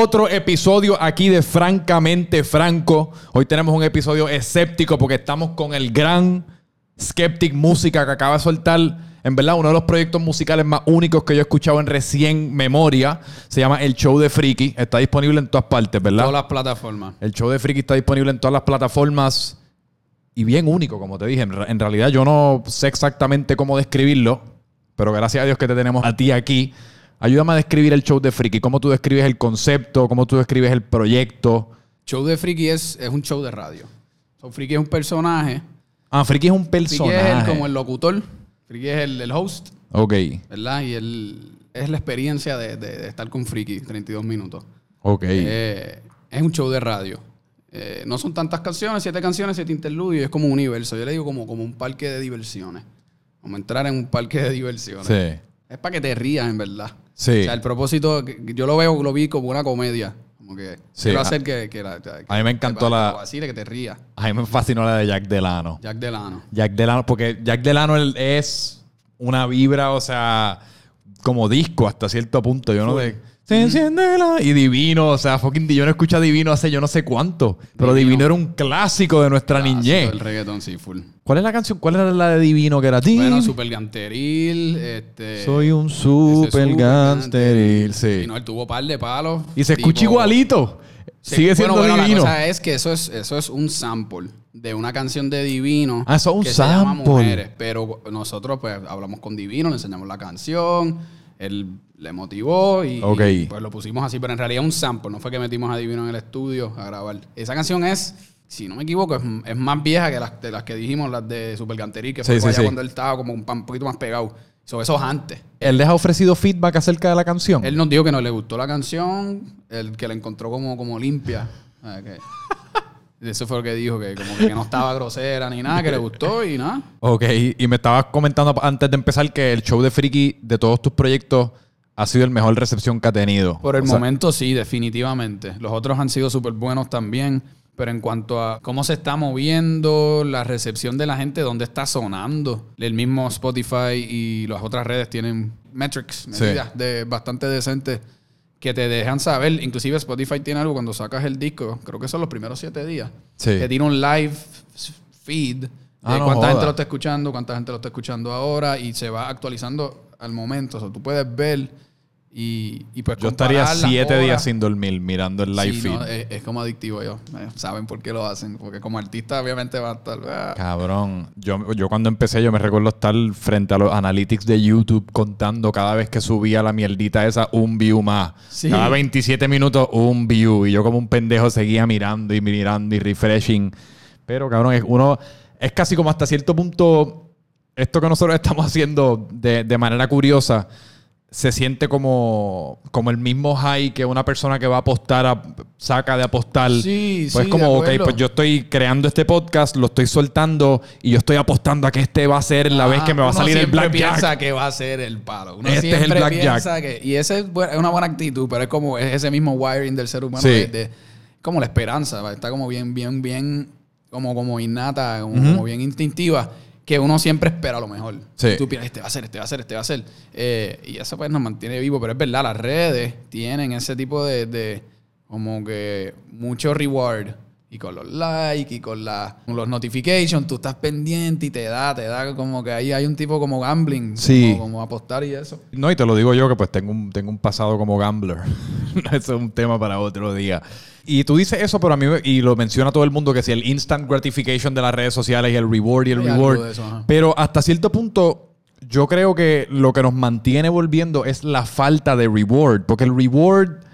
otro episodio aquí de Francamente Franco. Hoy tenemos un episodio escéptico porque estamos con el gran Skeptic Música que acaba de soltar, en verdad, uno de los proyectos musicales más únicos que yo he escuchado en recién memoria. Se llama El Show de Friki. Está disponible en todas partes, ¿verdad? Todas las plataformas. El Show de Friki está disponible en todas las plataformas y bien único, como te dije. En, en realidad yo no sé exactamente cómo describirlo, pero gracias a Dios que te tenemos a ti aquí. Ayúdame a describir el Show de Friki. ¿Cómo tú describes el concepto? ¿Cómo tú describes el proyecto? Show de Friki es, es un show de radio. So, Friki es un personaje. Ah, Friki es un Friki personaje. es el- como el locutor. Friki es el, el host, Ok, ¿verdad? Y él es la experiencia de, de- de estar con Friki, 32 minutos. ok. Eh, es un show de radio. Eh, no son tantas canciones, siete canciones, siete interludios. Es como un universo. Yo le digo como, como un parque de diversiones. Como entrar en un parque de diversiones. sí. Es para que te rías, en verdad. Sí. O sea, el propósito, yo lo veo, lo vi como una comedia. Como que Sí, quiero a- hacer que, que la- que- a mí me encantó que- la- Así que te rías. A mí me fascinó la de Jack Delano. Jack Delano. Jack Delano, porque Jack Delano es una vibra, o sea, como disco hasta cierto punto. Yo no de. Se enciende la. Y divino, o sea, fucking yo no escucho a Divino hace yo no sé cuánto. Pero Divino, Divino. era un clásico de nuestra niñez. El reggaetón, sí, full. ¿Cuál es la canción? ¿Cuál era la de Divino que era ti? Bueno, Super Ganteril, este... Soy un super gangsteril, Y sí. no, él tuvo par de palos. Y se escucha igualito. Sigue siendo bueno, bueno, divino. La cosa es que eso es, eso es un sample de una canción de Divino. Ah, eso es un que se llama sample. Mujeres. Pero nosotros, pues, hablamos con Divino, le enseñamos la canción, él le motivó y, Ok. y, pues lo pusimos así. Pero en realidad es un sample, no fue que metimos a Divino en el estudio a grabar. Esa canción es, si no me equivoco, es, es más vieja que las, de las que dijimos, las de Super Ganterí, que fue sí, allá sí. cuando él estaba como un, un poquito más pegado. So, eso es antes. Él les ha ofrecido feedback acerca de la canción. Él nos dijo que no le gustó la canción, el que la encontró como, como limpia. Eso fue lo que dijo, que como que no estaba grosera ni nada, que le gustó y nada. Ok, y me estabas comentando antes de empezar que el show de Friki de todos tus proyectos ha sido el mejor recepción que ha tenido. Por el O sea, momento sí, definitivamente. Los otros han sido súper buenos también. Pero en cuanto a cómo se está moviendo, la recepción de la gente, dónde está sonando, el mismo Spotify y las otras redes tienen metrics, Sí. medidas de bastante decentes que te dejan saber. Inclusive Spotify tiene algo cuando sacas el disco, creo que son los primeros siete días, Sí. que tiene un live feed de Ah, no cuánta joda. gente lo está escuchando, cuánta gente lo está escuchando ahora y se va actualizando al momento. O sea, tú puedes ver y, y pues Yo estaría siete horas. días sin dormir mirando el live Sí, feed. no, es, es como adictivo yo. Eh, Saben por qué lo hacen. Porque como artista obviamente va a estar... ah. Cabrón, yo, yo cuando empecé yo me recuerdo estar frente a los analytics de YouTube contando cada vez que subía la mierdita esa un view más. Sí. Cada 27 minutos un view y yo como un pendejo seguía mirando y mirando y refreshing. Pero cabrón, es uno es casi como hasta cierto punto esto que nosotros estamos haciendo de, de manera curiosa se siente como, como el mismo high que una persona que va a apostar a- saca de apostar. Sí, pues sí, como, de ok, pues yo estoy creando este podcast, lo estoy soltando y yo estoy apostando a que este va a ser la vez Ah, que me va a uno salir el siempre blackjack. piensa que va a ser el palo. Uno Este es el siempre blackjack. que... Y esa es, es una buena actitud, pero es como es ese mismo wiring del ser humano. Sí. de- de- como la esperanza. ¿va? Está como bien, bien, bien... Como, como innata, como, como bien instintiva. Que uno siempre espera lo mejor. Sí. Tú piensas, este va a ser, este va a ser, este va a ser. Eh, y eso pues nos mantiene vivo. Pero es verdad, las redes tienen ese tipo de... de como que mucho reward. Y con los likes y con, la, los notifications, tú estás pendiente y te da, te da como que ahí hay un tipo como gambling. Sí. Como, como apostar y eso. No, y te lo digo yo que pues tengo un, tengo un pasado como gambler. Eso es un tema para otro día. Y tú dices eso, pero a mí, y lo menciona todo el mundo, que si el instant gratification de las redes sociales y el reward y el Hay reward. eso, pero hasta cierto punto, yo creo que lo que nos mantiene volviendo es la falta de reward. Porque el reward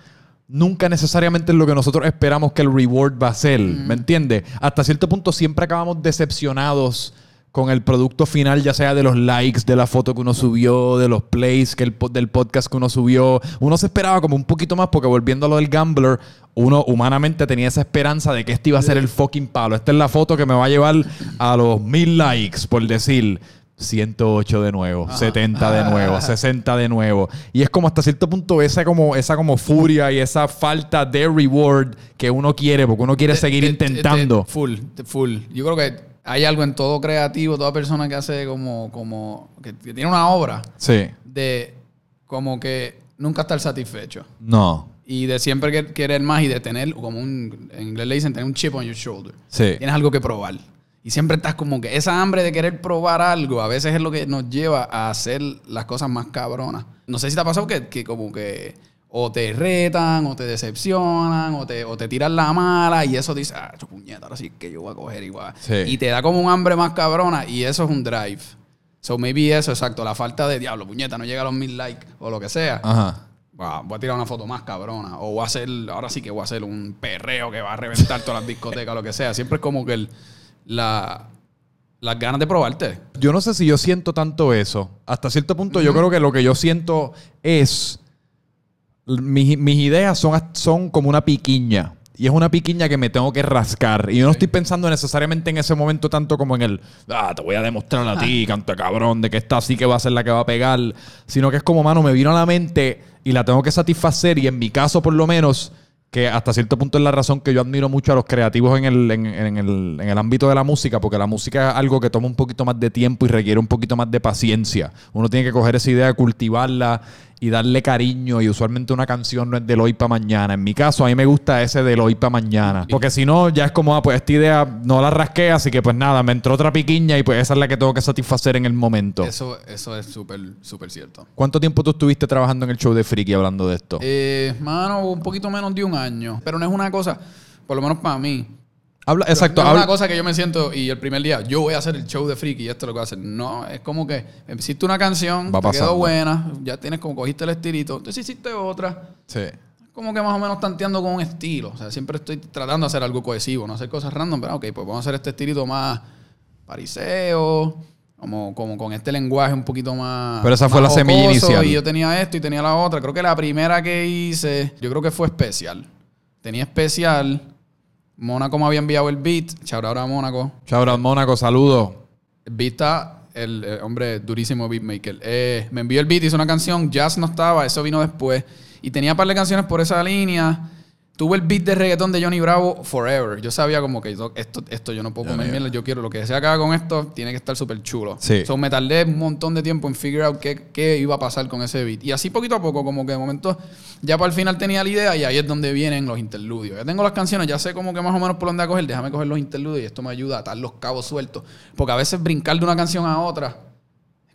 nunca necesariamente es lo que nosotros esperamos que el reward va a ser. ¿Me entiendes? Hasta cierto punto siempre acabamos decepcionados con el producto final, ya sea de los likes, de la foto que uno subió, de los plays que el, del podcast que uno subió. Uno se esperaba como un poquito más porque volviendo a lo del gambler, uno humanamente tenía esa esperanza de que este iba a ser el fucking palo. Esta es la foto que me va a llevar a los mil likes, por decir. 108 de nuevo, 70 de nuevo, 60 de nuevo. Y es como hasta cierto punto esa como, esa como furia y esa falta de reward que uno quiere, porque uno quiere seguir Te- te- intentando. te- full, full. Yo creo que hay algo en todo creativo, toda persona que hace como, como, que, tiene una obra Sí. de como que nunca estar satisfecho. No. Y de siempre que- querer más y de tener, como un, en inglés le dicen, tener un chip on your shoulder. Sí. Tienes algo que probar. Y siempre estás como que esa hambre de querer probar algo a veces es lo que nos lleva a hacer las cosas más cabronas. No sé si te ha pasado que, que como que o te retan, o te decepcionan, o te, o te tiran la mala y eso dice, ah, chu puñeta, ahora sí que yo voy a coger igual. Sí. Y te da como un hambre más cabrona y eso es un drive. So maybe eso, exacto, la falta de diablo, puñeta, no llega a los mil likes o lo que sea. Ajá. Va, voy a tirar una foto más cabrona. O voy a hacer, ahora sí que voy a hacer un perreo que va a reventar todas las discotecas o lo que sea. Siempre es como que el, la, las ganas de probarte. Yo no sé si yo siento tanto eso. Hasta cierto punto, yo creo que lo que yo siento es. Mis, mis ideas son, son como una piquiña. Y es una piquiña que me tengo que rascar. Y yo no estoy pensando necesariamente en ese momento tanto como en el. Ah, te voy a demostrar a ti, canto cabrón, de que esta sí que va a ser la que va a pegar. Sino que es como, mano, me vino a la mente y la tengo que satisfacer. Y en mi caso, por lo menos, que hasta cierto punto es la razón que yo admiro mucho a los creativos en el, en, en el, en el ámbito de la música, porque la música es algo que toma un poquito más de tiempo y requiere un poquito más de paciencia. Uno tiene que coger esa idea, cultivarla y darle cariño. Y usualmente una canción no es del hoy para mañana. En mi caso, a mí me gusta ese del hoy para mañana. Porque si no, ya es como, ah, pues esta idea no la rasqué, así que pues nada, me entró otra piquiña y pues esa es la que tengo que satisfacer en el momento. Eso, eso es súper, súper cierto. ¿Cuánto tiempo tú estuviste trabajando en el show de Friki hablando de esto? Eh, mano, un poquito menos de un año. Pero no es una cosa, por lo menos para mí. Habla, exacto, No es habla- una cosa que yo me siento y el primer día yo voy a hacer el show de Friki y esto es lo que voy a hacer. No, es como que hiciste una canción, Va te pasando. quedó buena, ya tienes como cogiste el estilito, entonces hiciste otra. Sí. como que más o menos tanteando con un estilo. O sea, siempre estoy tratando de hacer algo cohesivo, no hacer cosas random, pero ok, pues vamos a hacer este estilito más pariseo, como, como con este lenguaje un poquito más. Pero esa fue la semilla inicial. Y yo tenía esto y tenía la otra. Creo que la primera que hice, yo creo que fue especial. Tenía especial. Mónaco me había enviado el beat. Chau, ahora Mónaco. Shout out Mónaco, saludos. El beat está, el, hombre durísimo beatmaker. Eh, me envió el beat, hizo una canción, Jazz no estaba, eso vino después. Y tenía un par de canciones por esa línea. Tuve el beat de reggaetón de Johnny Bravo forever. Yo sabía como que esto, esto yo no puedo comer mierda. Yo quiero lo que sea que haga con esto, tiene que estar súper chulo. Sí. So, me tardé un montón de tiempo en figure out qué, qué iba a pasar con ese beat. Y así poquito a poco, como que de momento, ya para el final tenía la idea y ahí es donde vienen los interludios. Ya tengo las canciones, ya sé como que más o menos por dónde a coger. Déjame coger los interludios y esto me ayuda a atar los cabos sueltos. Porque a veces brincar de una canción a otra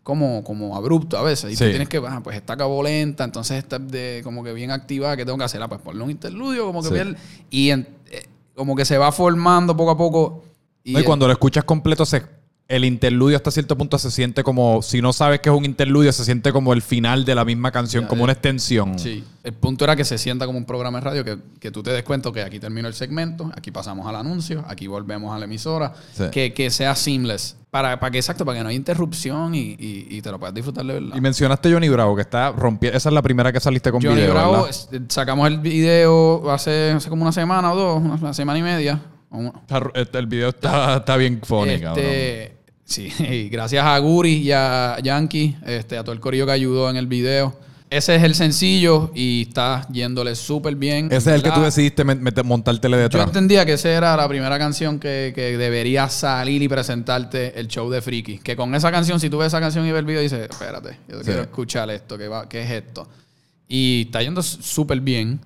como, como abrupto a veces. Y tú Sí. tienes que, ah, pues esta acabó lenta, entonces está de, como que bien activada, ¿qué tengo que hacer? Ah, pues ponle un interludio, como que Sí. bien- y en- eh, como que se va formando poco a poco. Y, No, y cuando lo escuchas completo, se, el interludio hasta cierto punto se siente como, si no sabes que es un interludio, se siente como el final de la misma canción, como una extensión. Sí. El punto era que se sienta como un programa de radio, que, que tú te des cuenta que aquí terminó el segmento, aquí pasamos al anuncio, aquí volvemos a la emisora, Sí. que, que sea seamless. Para, para que, exacto, para que no haya interrupción y, y- y te lo puedas disfrutar de verdad. Y mencionaste Johnny Bravo, que está rompiendo. Esa es la primera que saliste con Johnny video, Bravo, es- sacamos el video hace, hace como una semana o dos, una, semana y media. una- este, el video está, está bien cabrón. Este, sí, y gracias a Guri y a Yankee, este, a todo el corillo que ayudó en el video. Ese es el sencillo y está yéndole súper bien. Ese es el que tú decidiste montártele Yo detrás. entendía que esa era la primera canción que, que debería salir y presentarte el show de Friki. Que con esa canción, si tú ves esa canción y ves el video, dices, espérate, yo Sí. quiero escuchar esto, ¿qué, va, ¿qué es esto? Y está yendo súper bien.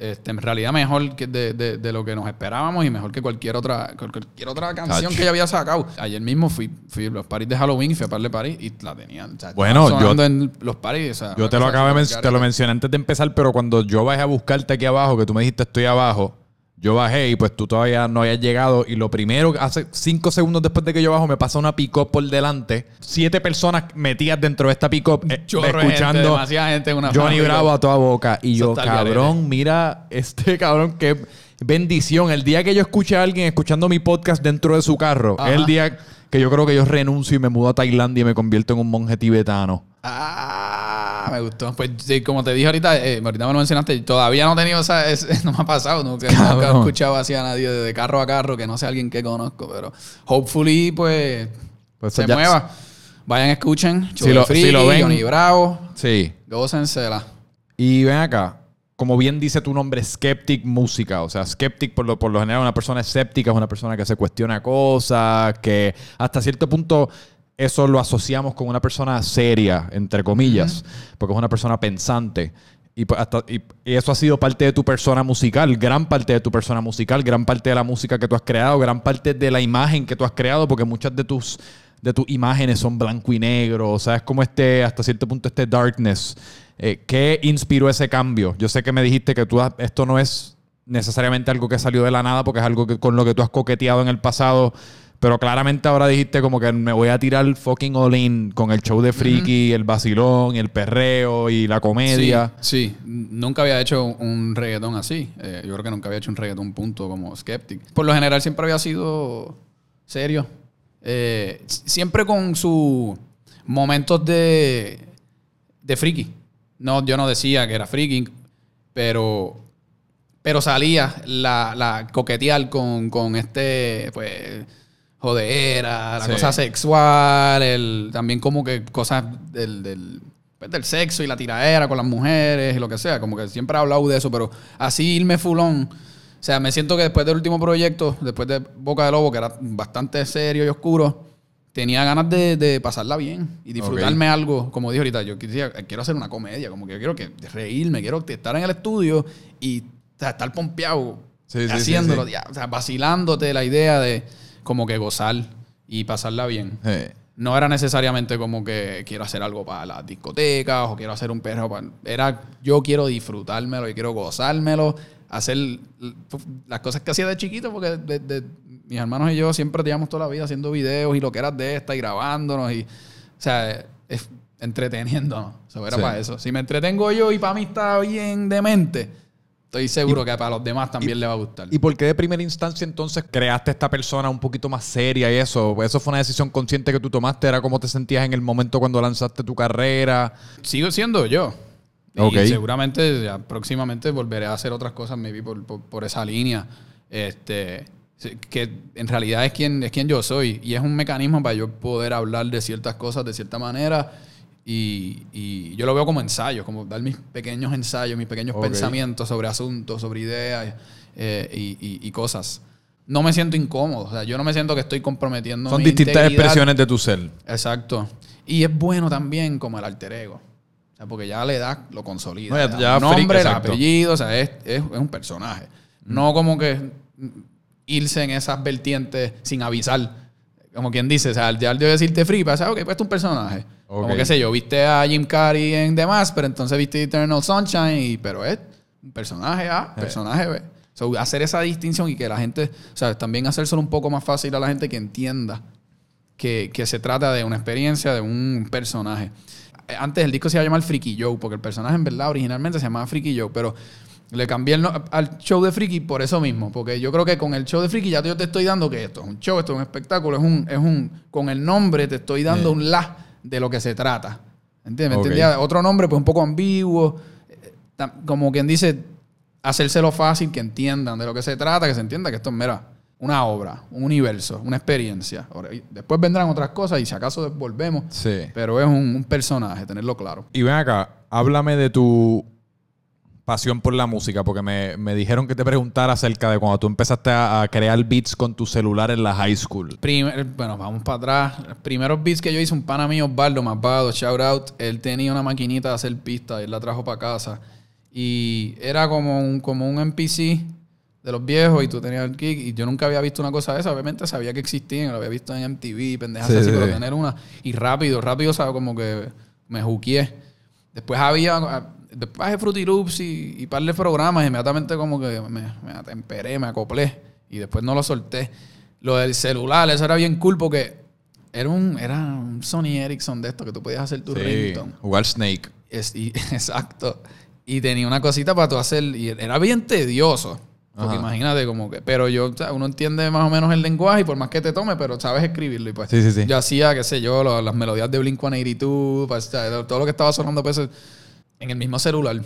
Este, en realidad mejor que de, de- de lo que nos esperábamos y mejor que cualquier otra cual- cualquier otra canción que yo había sacado. Ayer mismo fui, fui a los paris de Halloween, fui a par de paris y la tenían. o sea, Bueno, yo- en los paris. o sea, Yo te lo súper te lo mencioné antes de empezar, pero cuando yo bajé a buscarte aquí abajo, que tú me dijiste estoy abajo, yo bajé y pues tú todavía no habías llegado. Y lo primero, hace cinco segundos después de que yo bajo, me pasa una pick-up por delante. Siete personas metidas dentro de esta pick-up, eh, gente, escuchando demasiada gente en una Johnny. Bravo a toda boca. Y yo, cabrón, mira este cabrón, qué bendición. El día que yo escuché a alguien escuchando mi podcast dentro de su carro, Ajá. es el día que yo creo que yo renuncio y me mudo a Tailandia y me convierto en un monje tibetano. Ah, me gustó. Pues sí, como te dije ahorita, eh, ahorita me lo mencionaste, todavía no he tenido esa, es- no me ha pasado, nunca, nunca he escuchado así a nadie de carro a carro que no sea alguien que conozco, pero hopefully pues, Pues se ya- mueva. Vayan, escuchen, Si lo- Friki, si lo ven- Johnny Bravo, Sí. gócensela. Y ven acá, como bien dice tu nombre, Skeptic Música. O sea, Skeptic por lo, por lo general, una persona escéptica es una persona que se cuestiona cosas, que hasta cierto punto eso lo asociamos con una persona seria, entre comillas, porque es una persona pensante. Y, pues, hasta- y- y eso ha sido parte de tu persona musical, gran parte de tu persona musical, gran parte de la música que tú has creado, gran parte de la imagen que tú has creado, porque muchas de tus, de tus imágenes son blanco y negro, o sea, es como este, hasta cierto punto, este darkness. Eh, ¿Qué inspiró ese cambio? Yo sé que me dijiste que tú esto no es necesariamente algo que salió de la nada, porque es algo que, con lo que tú has coqueteado en el pasado. Pero claramente ahora dijiste como que me voy a tirar fucking all in con el show de Freaky, el vacilón, el perreo y la comedia. Sí, sí. Nunca había hecho un reggaetón así. Eh, yo creo que nunca había hecho un reggaetón punto como Skeptic. Por lo general siempre había sido serio. Eh, siempre con sus momentos de, de friki. No, yo no decía que era freaking, pero, pero salía la, la coquetear con, con este, pues, jodera, la Sí. cosa sexual, el, también como que cosas del, del, pues, del sexo y la tiradera con las mujeres y lo que sea. Como que siempre he hablado de eso, pero así irme fulón. O sea, me siento que después del último proyecto, después de Boca de Lobo, que era bastante serio y oscuro, tenía ganas de, de pasarla bien y disfrutarme algo. Como dije ahorita, yo quisiera- quiero hacer una comedia, como que yo quiero que reírme, quiero estar en el estudio y o sea, estar pompeado Sí, haciéndolo, sí. ya, o sea, vacilándote la idea de como que gozar y pasarla bien. No era necesariamente como que quiero hacer algo para las discotecas o quiero hacer un perro. para- Era yo quiero disfrutármelo y quiero gozármelo, hacer las cosas que hacía de chiquito, porque de- de- mis hermanos y yo siempre teníamos toda la vida haciendo videos y lo que era de esta y grabándonos. Y, o sea, es entreteniéndonos. Eso era Sí. para eso. Si me entretengo yo y para mí está bien demente, estoy seguro que para los demás también le va a gustar. ¿Y por qué de primera instancia entonces creaste esta persona un poquito más seria y eso? ¿Eso fue una decisión consciente que tú tomaste? ¿Era cómo te sentías en el momento cuando lanzaste tu carrera? sigo siendo yo. Y Ok. seguramente ya próximamente volveré a hacer otras cosas, maybe por, por, por esa línea. Este, que en realidad es quien, es quien yo soy. Y es un mecanismo para yo poder hablar de ciertas cosas de cierta manera. Y, y yo lo veo como ensayos, como dar mis pequeños ensayos, mis pequeños Ok. pensamientos sobre asuntos, sobre ideas eh, y, y- y cosas. No me siento incómodo. O sea, yo no me siento que estoy comprometiendo Son mi distintas integridad. expresiones de tu ser. Exacto. Y es bueno también como el alter ego. O sea, porque ya le da, lo consolida. No, ya- ya un nombre, freak, el apellido, o sea, es, es- es un personaje. No como que mm, irse en esas vertientes sin avisar. Como quien dice, o sea, ya al yo decirte free, pasa, ok, pues es un personaje. Ok. Como que sé yo, viste a Jim Carrey en The Mask, pero entonces viste Eternal Sunshine, y, pero es un personaje A, personaje B. So, hacer esa distinción y que la gente, o sea, también hacérselo un poco más fácil a la gente que entienda que, que se trata de una experiencia, de un personaje. Eh, Antes el disco se iba a llamar Freaky Joe, porque el personaje en verdad originalmente se llamaba Freaky Joe, pero le cambié el no- al show de Freaky por eso mismo, porque yo creo que con el show de Freaky ya yo te estoy dando que esto es un show, esto es un espectáculo, es un, es un con el nombre te estoy dando un la de lo que se trata. ¿Entiendes? Ok. ¿Entendía? Otro nombre pues un poco ambiguo, eh, como quien dice, hacérselo fácil, que entiendan de lo que se trata, que se entienda que esto es, mira, una obra, un universo, una experiencia. Después vendrán otras cosas y si acaso volvemos, Sí. pero es un, un personaje, tenerlo claro. Y ven acá, háblame de tu pasión por la música, porque me, me dijeron que te preguntara acerca de cuando tú empezaste a, a crear beats con tu celular en la high school. Primer- bueno, vamos para atrás. Los primeros beats que yo hice, un pana mío, Osvaldo Malvado, shout out, él tenía una maquinita de hacer pistas, él la trajo para casa. Y era como un, como un NPC de los viejos y tú tenías el kick y yo nunca había visto una cosa de esa. Obviamente sabía que existían, lo había visto en MTV, pendejas Sí, así, sí, pero tener una. Y rápido, rápido, ¿sabes? Como que me juqueé. Después había, ah, después bajé Fruity Loops y, y par de programas, inmediatamente como que me, me atemperé, me acoplé y después no lo solté. Lo del celular, eso era bien cool porque era un, era un Sony Ericsson de esto que tú podías hacer tu Sí, ringtone. jugar Snake. Es- y- exacto. Y tenía una cosita para tú hacer. Y era bien tedioso. Porque Ajá. imagínate como que. Pero yo, o sea, uno entiende más o menos el lenguaje y por más que te tome, pero sabes escribirlo. Y pues Sí, sí, sí. yo hacía, qué sé yo, lo- las melodías de Blink 182, pues, o sea, todo lo que estaba sonando pues, en el mismo celular.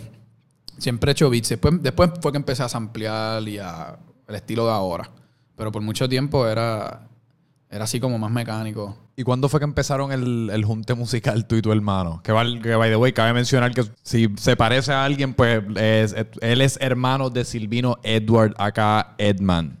Siempre he hecho beats. Después, después fue que empecé a samplear y a el estilo de ahora. Pero por mucho tiempo era, era así como más mecánico. ¿Y cuándo fue que empezaron el, el junte musical tú y tu hermano? Que, que, by the way, cabe mencionar que si se parece a alguien, pues es- él es hermano de Silvino Edward, acá Edman.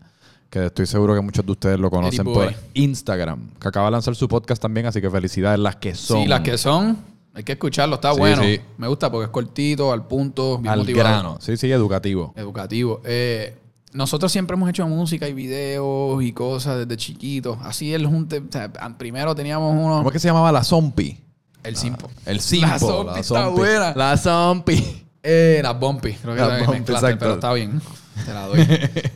Que estoy seguro que muchos de ustedes lo conocen por. Instagram. Que acaba de lanzar su podcast también, así que felicidades las que son. Sí, las que son, Hay que escucharlo, está Sí, bueno. sí. Me gusta porque es cortito, al punto, bien Al motivado. grano. Sí, sí, educativo. Educativo. Eh, nosotros siempre hemos hecho música y videos y cosas desde chiquitos. Así el junte. o sea, primero teníamos uno. ¿Cómo es que se llamaba la Zompi? El Simpo. El Simpo. La Zompi está buena. La Zompi. Eh, las Bumpy. Creo que Las la Bumpy, exacto. pero está bien. Te la doy.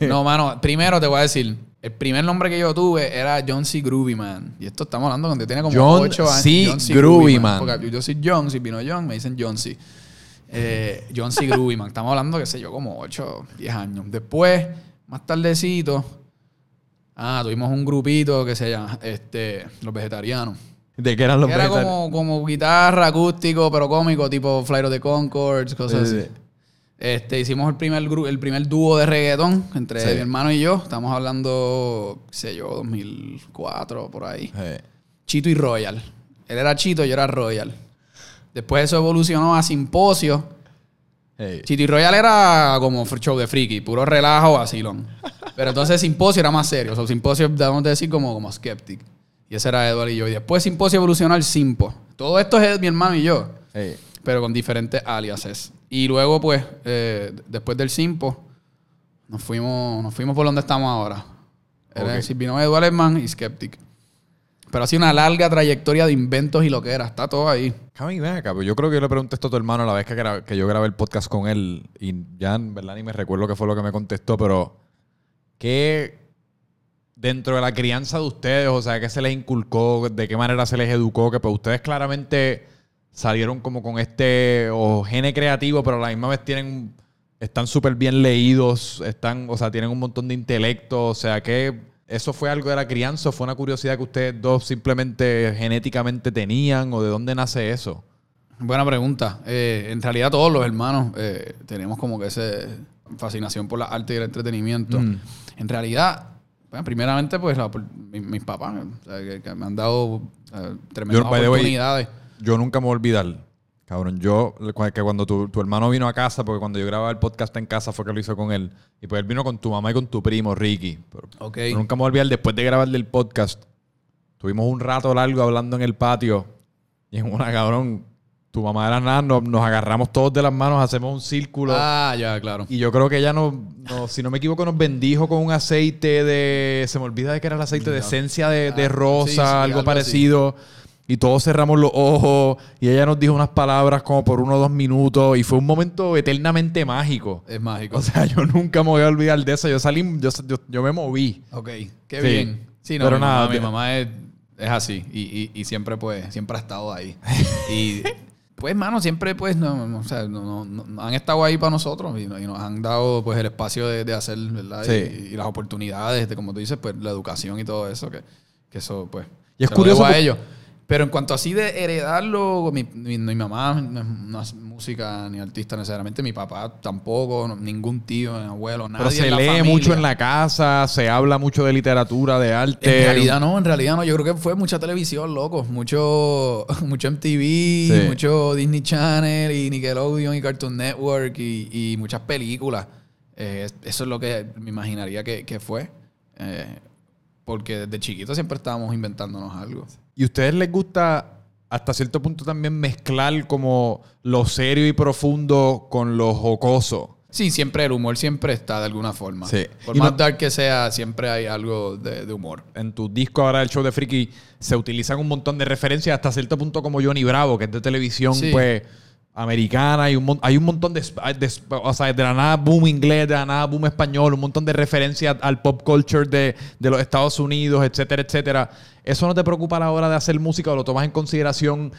no, mano. Primero te voy a decir. El primer nombre que yo tuve era John C. Groovy Man. Y esto estamos hablando cuando tenía como John 8 años. C. Groovy Man. Porque yo soy John, si vino John, me dicen John C. Eh, John C. Groovy Man. Estamos hablando, qué sé yo, como 8, 10 años. Después, más tardecito, ah, tuvimos un grupito que se llama este, Los Vegetarianos. ¿De qué eran los Que era vegetarianos? como, como guitarra, acústico, pero cómico, tipo Flight of the Concords, cosas Sí, así. Este, hicimos el primer, gru- el primer dúo de reggaetón entre Sí. mi hermano y yo. Estamos hablando, qué sé yo, 2004, por ahí. Chito y Royal. Él era Chito, yo era Royal. Después eso evolucionó a Simposio. Chito y Royal era como show de friki, puro relajo, vacilón. Pero entonces Simposio era más serio. O sea, Simposio, debemos decir, como, como Skeptic. Y ese era Eduardo y yo. Y después Simposio evolucionó al Simpo. Todo esto es mi hermano y yo, pero con diferentes aliases. Y luego, pues, eh, después del Simpo, nos fuimos, nos fuimos por donde estamos ahora. Era Ok. Silvino Eduardo Herman y Skeptic. Pero ha sido una larga trayectoria de inventos y lo que era. Está todo ahí. Cami, ven acá, pues yo creo que yo le pregunté esto a tu hermano la vez que, que yo grabé el podcast con él y ya en verdad ni me recuerdo qué fue lo que me contestó, pero ¿qué dentro de la crianza de ustedes, o sea, qué se les inculcó, de qué manera se les educó, que pues ustedes claramente salieron como con este o gene creativo, pero a la misma vez tienen están súper bien leídos, están, o sea, tienen un montón de intelecto, o sea, que eso fue algo de la crianza, o fue una curiosidad que ustedes dos simplemente genéticamente tenían, o de dónde nace eso. Buena pregunta. Eh, en realidad todos los hermanos eh, tenemos como que esa fascinación por la arte y el entretenimiento. Mm. En realidad, bueno, primeramente pues la mis papás, o sea, que, que me han dado eh, tremendas Yo, way, oportunidades. Yo nunca me voy a olvidar, cabrón. Yo, que cuando tu, tu hermano vino a casa, porque cuando yo grababa el podcast en casa fue que lo hizo con él. Y pues él vino con tu mamá y con tu primo, Ricky. Pero, Ok. pero nunca me voy a olvidar, después de grabar el podcast, tuvimos un rato largo hablando en el patio. Y en una, cabrón, tu mamá era nada, nos, nos agarramos todos de las manos, hacemos un círculo. Ah, ya, claro. Y yo creo que ella nos, nos- si no me equivoco, nos bendijo con un aceite de. Se me olvida de que era el aceite de esencia de, de Ah, rosa, sí, sí, algo, algo así. Y todos cerramos los ojos. Y ella nos dijo unas palabras como por uno o dos minutos. Y fue un momento eternamente mágico. Es mágico. O sea, yo nunca me voy a olvidar de eso. Yo salí, yo, yo, yo me moví. ok, qué Sí. bien. Sí, no, Pero mi, nada, mamá, mi mamá es, es así y, y- y siempre pues, siempre ha estado ahí. y pues, mano, siempre pues, no, no, o sea, no- no- han estado ahí para nosotros y, y nos han dado pues el espacio de, de hacer, ¿verdad? Sí. Y, las oportunidades, de, como tú dices, pues la educación y todo eso, que, que eso pues... Y es curioso a ellos. Pero en cuanto así de heredarlo, mi, mi- mi mamá no es, no es música ni artista necesariamente, mi papá tampoco, no- ningún tío, ni abuelo, nadie Pero se en la lee familia. mucho en la casa, se habla mucho de literatura, de arte. En realidad no, en realidad no. Yo creo que fue mucha televisión, loco. Mucho, mucho MTV, Sí. mucho Disney Channel y Nickelodeon y Cartoon Network y, y muchas películas. Eh, eso es lo que me imaginaría que, que fue. Eh, porque desde chiquito siempre estábamos inventándonos algo. ¿Y a ustedes les gusta hasta cierto punto también mezclar como lo serio y profundo con lo jocoso? Sí, siempre el humor siempre está de alguna forma. Sí. Por Y más no- dark que sea, siempre hay algo de, de humor. En tu disco ahora del show de Friki se utilizan un montón de referencias hasta cierto punto como Johnny Bravo, que es de televisión Sí. pues americana y un hay un montón de, de- o sea, de la nada boom inglés, de la nada boom español, un montón de referencias al pop culture de, de los Estados Unidos, etcétera, etcétera. ¿Eso no te preocupa a la hora de hacer música o lo tomas en consideración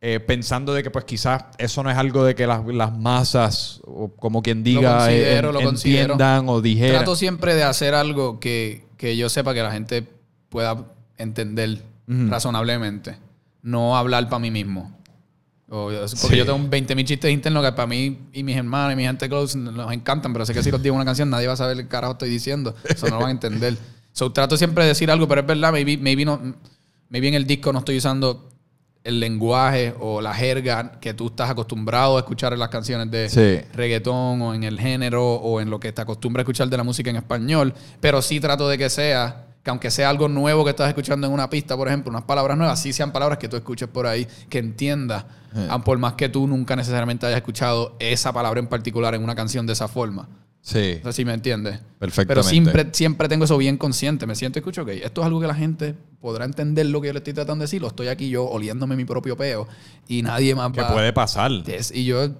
eh, pensando de que pues quizás eso no es algo de que las, las masas, o como quien diga, considero, eh, lo considero. entiendan o dijeran? Trato siempre de hacer algo que, que yo sepa que la gente pueda entender Ujú. razonablemente. No hablar para mí mismo. O- porque Sí. yo tengo 20.000 chistes internos que para mí y mis hermanos y mi gente close nos encantan, pero sé que si los digo una canción nadie va a saber qué carajo estoy diciendo. Eso no lo van a entender. So, trato siempre de decir algo, pero es verdad, maybe, maybe, no, maybe en el disco no estoy usando el lenguaje o la jerga que tú estás acostumbrado a escuchar en las canciones de Sí. reggaetón o en el género o en lo que te acostumbras a escuchar de la música en español, pero sí trato de que sea que aunque sea algo nuevo que estás escuchando en una pista, por ejemplo, unas palabras nuevas, sí sean palabras que tú escuches por ahí, que entiendas, Eh. ah, por más que tú nunca necesariamente hayas escuchado esa palabra en particular en una canción de esa forma. Sí. Sé si me entiendes. Perfectamente. Pero siempre, siempre tengo eso bien consciente. Me siento, escucho, ok, esto es algo que la gente podrá entender lo que yo le estoy tratando de decir. Lo estoy aquí yo oliéndome mi propio peo y nadie más Que va. puede pasar. Y yo o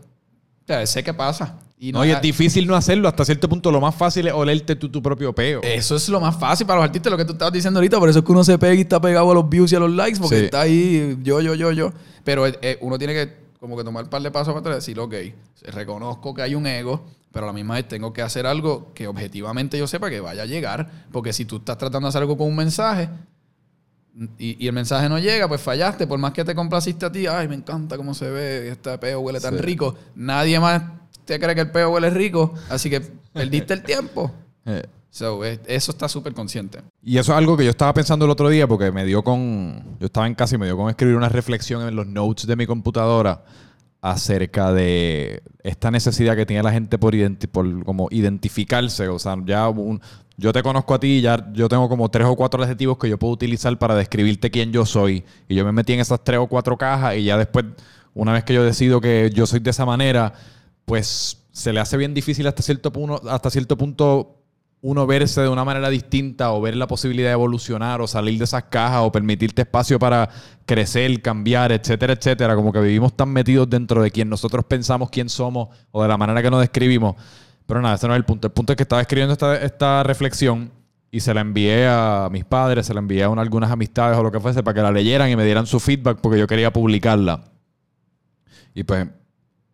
sea, sé qué pasa. Y No, y es difícil no hacerlo. Hasta cierto punto, lo más fácil es olerte tú tu propio peo. Eso es lo más fácil para los artistas, lo que tú estabas diciendo ahorita. Por eso es que uno se pega y está pegado a los views y a los likes, porque Sí. está ahí yo, yo, yo, yo. Pero eh, eh, uno tiene que como que tomar un par de pasos para atrás y decir, ok, reconozco que hay un ego, pero a la misma vez tengo que hacer algo que objetivamente yo sepa que vaya a llegar. Porque si tú estás tratando de hacer algo con un mensaje y, y el mensaje no llega, pues fallaste. Por más que te complaciste a ti, ay, me encanta cómo se ve, este peo huele tan Sí. rico. Nadie más te cree que el peo huele rico, así que perdiste el tiempo. Eh, So, eso está súper consciente. Y eso es algo que yo estaba pensando el otro día porque me dio con. Yo estaba en casa y me dio con escribir una reflexión en los notes de mi computadora acerca de esta necesidad que tiene la gente por, identi- por como identificarse. O sea, ya yo te conozco a ti ya yo tengo como tres o cuatro adjetivos que yo puedo utilizar para describirte quién yo soy. Y yo me metí en esas tres o cuatro cajas y ya después, una vez que yo decido que yo soy de esa manera, pues se le hace bien difícil hasta cierto punto, hasta cierto punto uno verse de una manera distinta o ver la posibilidad de evolucionar o salir de esas cajas o permitirte espacio para crecer, cambiar, etcétera, etcétera. Como que vivimos tan metidos dentro de quien nosotros pensamos quién somos o de la manera que nos describimos. Pero nada, ese no es el punto. El punto es que estaba escribiendo esta, esta reflexión y se la envié a mis padres, se la envié a una- algunas amistades o lo que fuese para que la leyeran y me dieran su feedback porque yo quería publicarla. Y pues,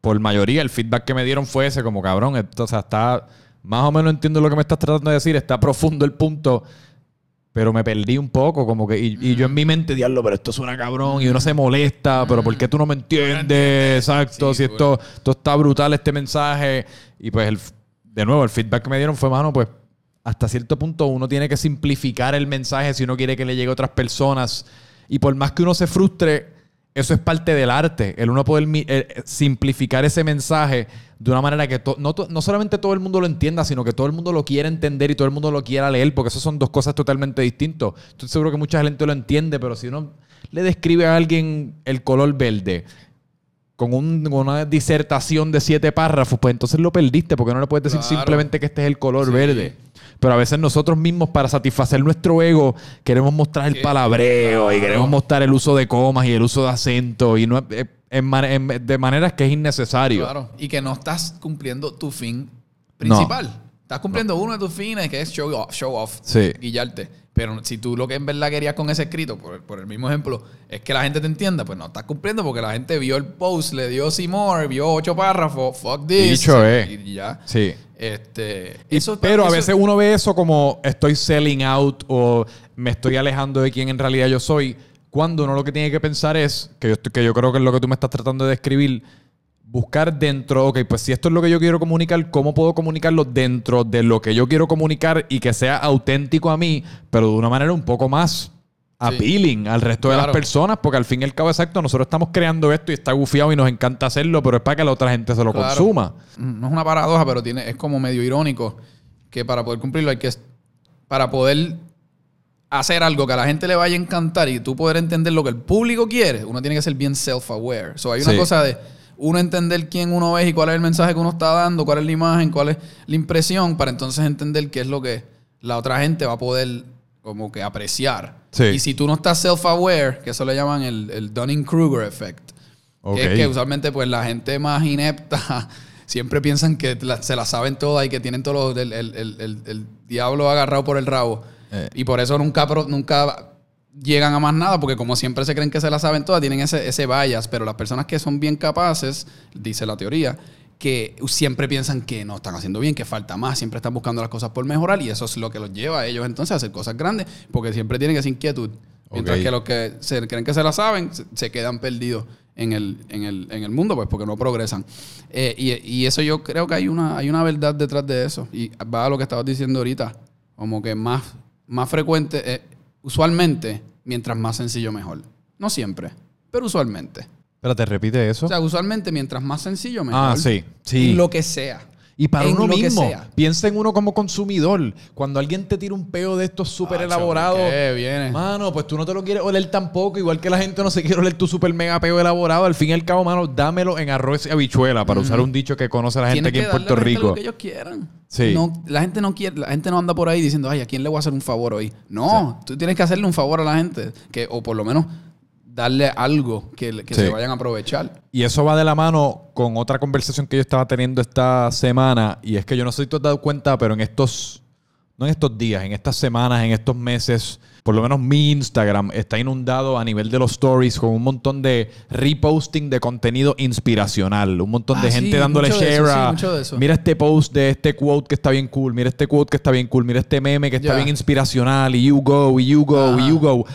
por mayoría, el feedback que me dieron fue ese, como cabrón, esto, o sea, está, más o menos entiendo lo que me estás tratando de decir, está profundo el punto, pero me perdí un poco, como que, y, y yo en mi mente, diablo, pero esto suena cabrón, y uno se molesta, pero ¿por qué tú no me entiendes? Exacto, Sí, si esto, esto está brutal, este mensaje, y pues, el, de nuevo, el feedback que me dieron fue, mano, pues, hasta cierto punto uno tiene que simplificar el mensaje si uno quiere que le llegue a otras personas, y por más que uno se frustre, eso es parte del arte, el uno poder eh, simplificar ese mensaje de una manera que no, no solamente todo el mundo lo entienda, sino que todo el mundo lo quiera entender y todo el mundo lo quiera leer, porque eso son dos cosas totalmente distintas. Estoy seguro que mucha gente lo entiende, pero si uno le describe a alguien el color verde con, un- con una disertación de siete párrafos, pues entonces lo perdiste, porque no le puedes decir Claro. simplemente que este es el color Sí. verde. Pero a veces nosotros mismos, para satisfacer nuestro ego, queremos mostrar el palabreo y queremos mostrar el uso de comas y el uso de acento y no en en- de maneras que es innecesario. Claro. Y que no estás cumpliendo tu fin principal. Estás cumpliendo uno de tus fines, que es show off, show off Sí. guillarte. Pero si tú lo que en verdad querías con ese escrito, por, por el mismo ejemplo, es que la gente te entienda, pues no estás cumpliendo porque la gente vio el post, le dio see more, vio ocho párrafos, fuck this. Dicho es. Y ya. Sí. Este, Y- eso- pero a veces uno ve eso como estoy selling out o me estoy alejando de quién en realidad yo soy. Cuando uno lo que tiene que pensar es, que yo, estoy- que yo creo que es lo que tú me estás tratando de describir, buscar dentro, ok, pues si esto es lo que yo quiero comunicar, ¿cómo puedo comunicarlo dentro de lo que yo quiero comunicar y que sea auténtico a mí, pero de una manera un poco más appealing al resto de las personas? Porque al fin y al cabo, exacto, nosotros estamos creando esto y está gufiado y nos encanta hacerlo, pero es para que la otra gente se lo Claro. consuma. No es una paradoja, pero tiene, es como medio irónico que para poder cumplirlo hay que... Para poder hacer algo que a la gente le vaya a encantar y tú poder entender lo que el público quiere, uno tiene que ser bien self-aware. So, hay una Sí. cosa de uno entender quién uno es y cuál es el mensaje que uno está dando, cuál es la imagen, cuál es la impresión, para entonces entender qué es lo que la otra gente va a poder como que apreciar. Sí. Y si tú no estás self-aware, que eso le llaman el, el Dunning-Kruger effect, que es que usualmente pues la gente más inepta siempre piensan que la- se la saben todas y que tienen todo el, el- el- el- el diablo agarrado por el rabo. Eh. Y por eso nunca, nunca llegan a más nada, porque como siempre se creen que se la saben todas, tienen ese, ese bias. Pero las personas que son bien capaces, dice la teoría, que siempre piensan que no están haciendo bien, que falta más, siempre están buscando las cosas por mejorar y eso es lo que los lleva a ellos entonces a hacer cosas grandes, porque siempre tienen esa inquietud. Mientras que los que se creen que se la saben, se, se quedan perdidos en el, en, el, en el mundo, pues porque no progresan. Eh, y, y eso yo creo que hay una, hay una verdad detrás de eso. Y va a lo que estabas diciendo ahorita, como que más, más frecuente, eh, usualmente, mientras más sencillo mejor. No siempre, pero usualmente. Espérate, repite eso. O sea, usualmente mientras más sencillo mejor. ah, sí. Sí. Lo que sea. Y para En uno mismo, piensa en uno como consumidor. Cuando alguien te tira un peo de estos súper Acho, elaborados, mano, pues tú no te lo quieres oler tampoco. Igual que la gente no se quiere oler tu súper mega peo elaborado. Al fin y al cabo, mano, dámelo en arroz y habichuela, para usar un dicho que conoce la gente Tienes aquí que en darle Puerto gente Rico. Lo que ellos quieran. Sí. No, la gente no quiere, la gente no anda por ahí diciendo, ay, ¿a quién le voy a hacer un favor hoy? No, tú tienes que hacerle un favor a la gente. Que, o por lo menos darle algo que, que Sí. se vayan a aprovechar. Y eso va de la mano con otra conversación que yo estaba teniendo esta semana. Y es que yo no sé si tú te has dado cuenta, pero en estos, no en estos días, en estas semanas, en estos meses, por lo menos mi Instagram está inundado a nivel de los stories con un montón de reposting de contenido inspiracional. Un montón de Ah, gente sí, dándole de share eso, sí, a, mucho de eso. mira este post de este quote que está bien cool, mira este quote que está bien cool, mira este meme que está Ya. bien inspiracional y you go, y you go, y Ajá. you go.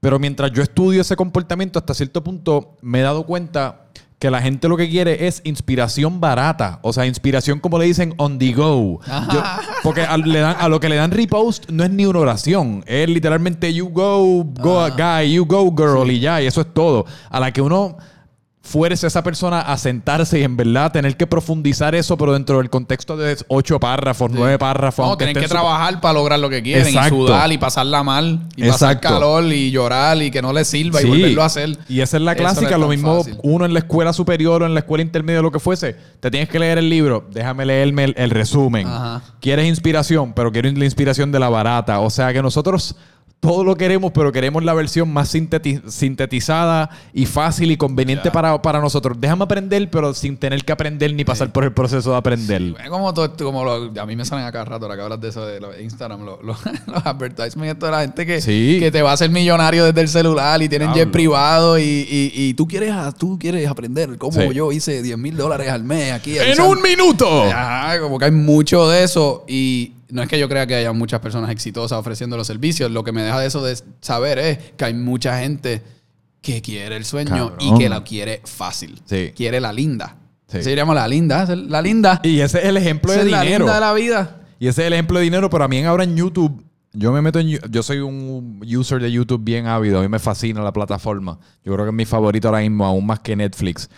Pero mientras yo estudio ese comportamiento, hasta cierto punto me he dado cuenta que la gente lo que quiere es inspiración barata. O sea, inspiración como le dicen on the go. Yo- porque a, le dan- a lo que le dan repost no es ni una oración. Es literalmente you go, go guy, you go girl y ya. Y eso es todo. A la que uno fuerce a esa persona a sentarse y en verdad tener que profundizar eso, pero dentro del contexto de ocho párrafos, nueve párrafos. No, tienen que trabajar para lograr lo que quieren. Exacto. Y sudar y pasarla mal. Y pasar Exacto. calor y llorar y que no les sirva Sí. y volverlo a hacer. Y esa es la no clásica. lo mismo fácil. uno en la escuela superior o en la escuela intermedia, lo que fuese. Te tienes que leer el libro. Déjame leerme el, el resumen. Ajá. Quieres inspiración, pero quiero la inspiración de la barata. O sea que nosotros todo lo queremos, pero queremos la versión más sinteti- sintetizada y fácil y conveniente para, para nosotros. Déjame aprender, pero sin tener que aprender ni pasar por el proceso de aprender. Es como todo esto, como lo- a mí me salen a cada rato, ahora que hablas de eso de lo- Instagram, lo- lo- los advertisements de la gente que, Sí. que te va a hacer millonario desde el celular y tienen jet Diablo. privado y, y- y tú quieres a- tú quieres aprender cómo Sí. yo hice 10 mil dólares al mes aquí. ¡En un minuto! Ajá, como que hay mucho de eso y no es que yo crea que haya muchas personas exitosas ofreciendo los servicios, lo que me deja de eso de saber es que hay mucha gente que quiere el sueño y que la quiere fácil. Sí. Quiere la linda. Sí. Se llama la linda, la linda. Y ese es el ejemplo de es la dinero. linda de la vida. Y ese es el ejemplo de dinero, pero a mí ahora en YouTube, yo me meto en yo soy un user de YouTube bien ávido, a mí me fascina la plataforma. Yo creo que es mi favorito ahora mismo, aún más que Netflix.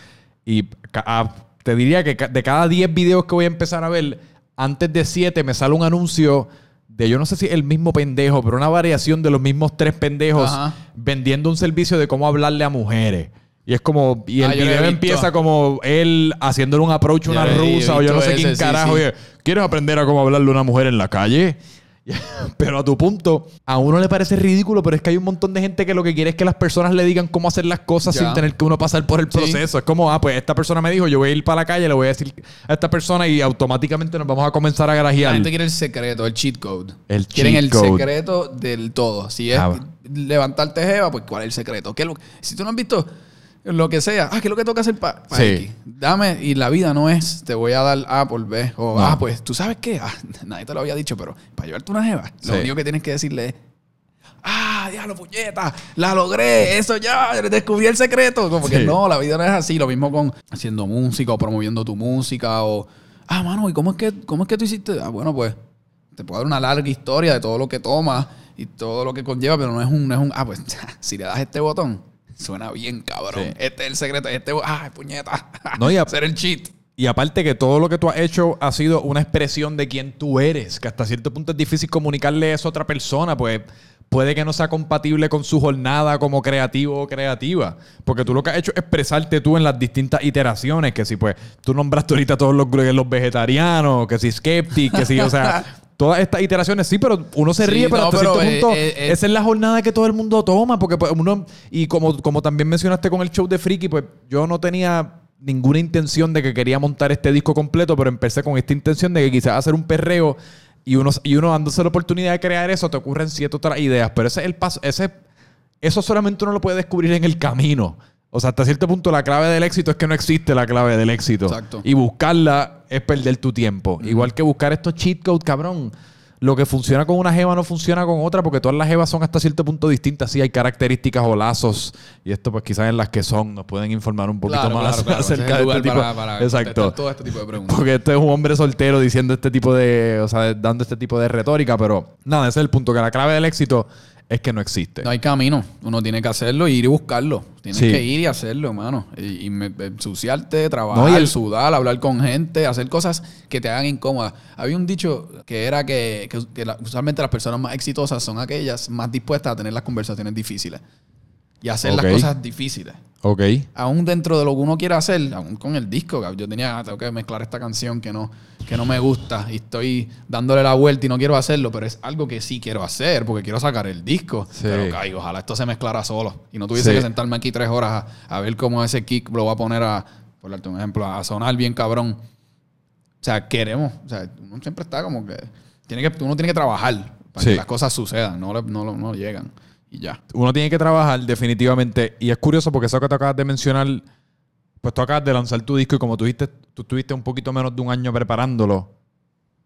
Y ca- a- te diría que de cada 10 videos que voy a empezar a ver, antes de 7 me sale un anuncio de yo no sé si el mismo pendejo, pero una variación de los mismos tres pendejos Ajá. vendiendo un servicio de cómo hablarle a mujeres. Y es como, y el Ah, he video empieza como él haciéndole un approach a una rusa o yo no sé quién ese, sí, carajo. sí. y- ¿Quieres aprender a cómo hablarle a una mujer en la calle? Pero a tu punto, a uno le parece ridículo, pero es que hay un montón de gente que lo que quiere es que las personas le digan cómo hacer las cosas Ya. sin tener que uno pasar por el Sí. proceso. Es como, ah, pues esta persona me dijo, yo voy a ir para la calle, le voy a decir a esta persona y automáticamente nos vamos a comenzar a La garajear. gente quiere el secreto, el cheat code. El Quieren cheat el code. secreto del todo. Si es Ah. levantarte jeva, pues ¿cuál es el secreto? ¿Qué es lo- si tú no has visto lo que sea, ah, ¿qué es lo que toca hacer para Sí. Dame, y la vida no es, te voy a dar A por B. O, No. ah, pues, ¿tú sabes qué? Ah, nadie te lo había dicho, pero para llevarte una jeva, Sí. lo único que tienes que decirle es, ah, diablo, puñeta, la logré, eso ya, descubrí el secreto. Como que no, la vida no es así. Lo mismo con haciendo música o promoviendo tu música o, ah, mano, ¿y cómo es que, cómo es que tú hiciste? Ah, bueno, pues, te puedo dar una larga historia de todo lo que tomas y todo lo que conlleva, pero no es un, no es un, ah, pues, si le das este botón, suena bien, cabrón. Sí. Este es el secreto, este, ah, puñeta. No, y a- Ser el cheat. Y aparte que todo lo que tú has hecho ha sido una expresión de quién tú eres, que hasta cierto punto es difícil comunicarle eso a otra persona, pues puede que no sea compatible con su jornada como creativo o creativa, porque tú lo que has hecho es expresarte tú en las distintas iteraciones, que si pues tú nombraste ahorita todos los, los vegetarianos, que si skeptic, que si, o sea, todas estas iteraciones sí, pero uno se Sí, ríe, pero no, hasta pero, cierto eh, punto eh, eh, esa es la jornada que todo el mundo toma, porque pues, uno, y como, como también mencionaste con el show de Friki, pues yo no tenía ninguna intención de que quería montar este disco completo, pero empecé con esta intención de que quizás hacer un perreo y uno, y uno dándose la oportunidad de crear eso, te ocurren siete otras ideas, pero ese es el paso, ese, eso solamente uno lo puede descubrir en el camino. O sea, hasta cierto punto la clave del éxito es que no existe la clave del éxito. Exacto. Y buscarla es perder tu tiempo. Igual que buscar estos cheat codes, cabrón. Lo que funciona con una jeva no funciona con otra porque todas las jevas son hasta cierto punto distintas. Sí, hay características o lazos. Y esto, pues quizás en las que son, nos pueden informar un poquito Claro, más claro, claro. Ese es acerca de este tipo. para- para Exacto. todo este tipo de preguntas. Porque este es un hombre soltero diciendo este tipo de, o sea, dando este tipo de retórica, pero nada, ese es el punto, que la clave del éxito es que no existe. No hay camino. Uno tiene que hacerlo e ir y buscarlo. Tienes Sí. que ir y hacerlo, hermano. Y, y me- ensuciarte, trabajar, No, y el- sudar, hablar con gente, hacer cosas que te hagan incómodas. Había un dicho que era que, que- que la- usualmente las personas más exitosas son aquellas más dispuestas a tener las conversaciones difíciles y hacer las cosas difíciles. Ok. Aún dentro de lo que uno quiere hacer, aún con el disco, yo tenía, "Ah, tengo que mezclar esta canción que no, que no me gusta y estoy dándole la vuelta y no quiero hacerlo, pero es algo que sí quiero hacer porque quiero sacar el disco. Sí. Pero, ojalá esto se mezclara solo y no tuviese Sí. que sentarme aquí tres horas a, a ver cómo ese kick lo va a poner a, por darte un ejemplo, a sonar bien cabrón. O sea, queremos, o sea, uno siempre está como que, tiene que uno tiene que trabajar para Sí. que las cosas sucedan, no, le- no, no llegan y ya. Uno tiene que trabajar definitivamente. Y es curioso porque eso que te acabas de mencionar, pues tú acabas de lanzar tu disco y como tú dijiste, tú estuviste un poquito menos de un año preparándolo.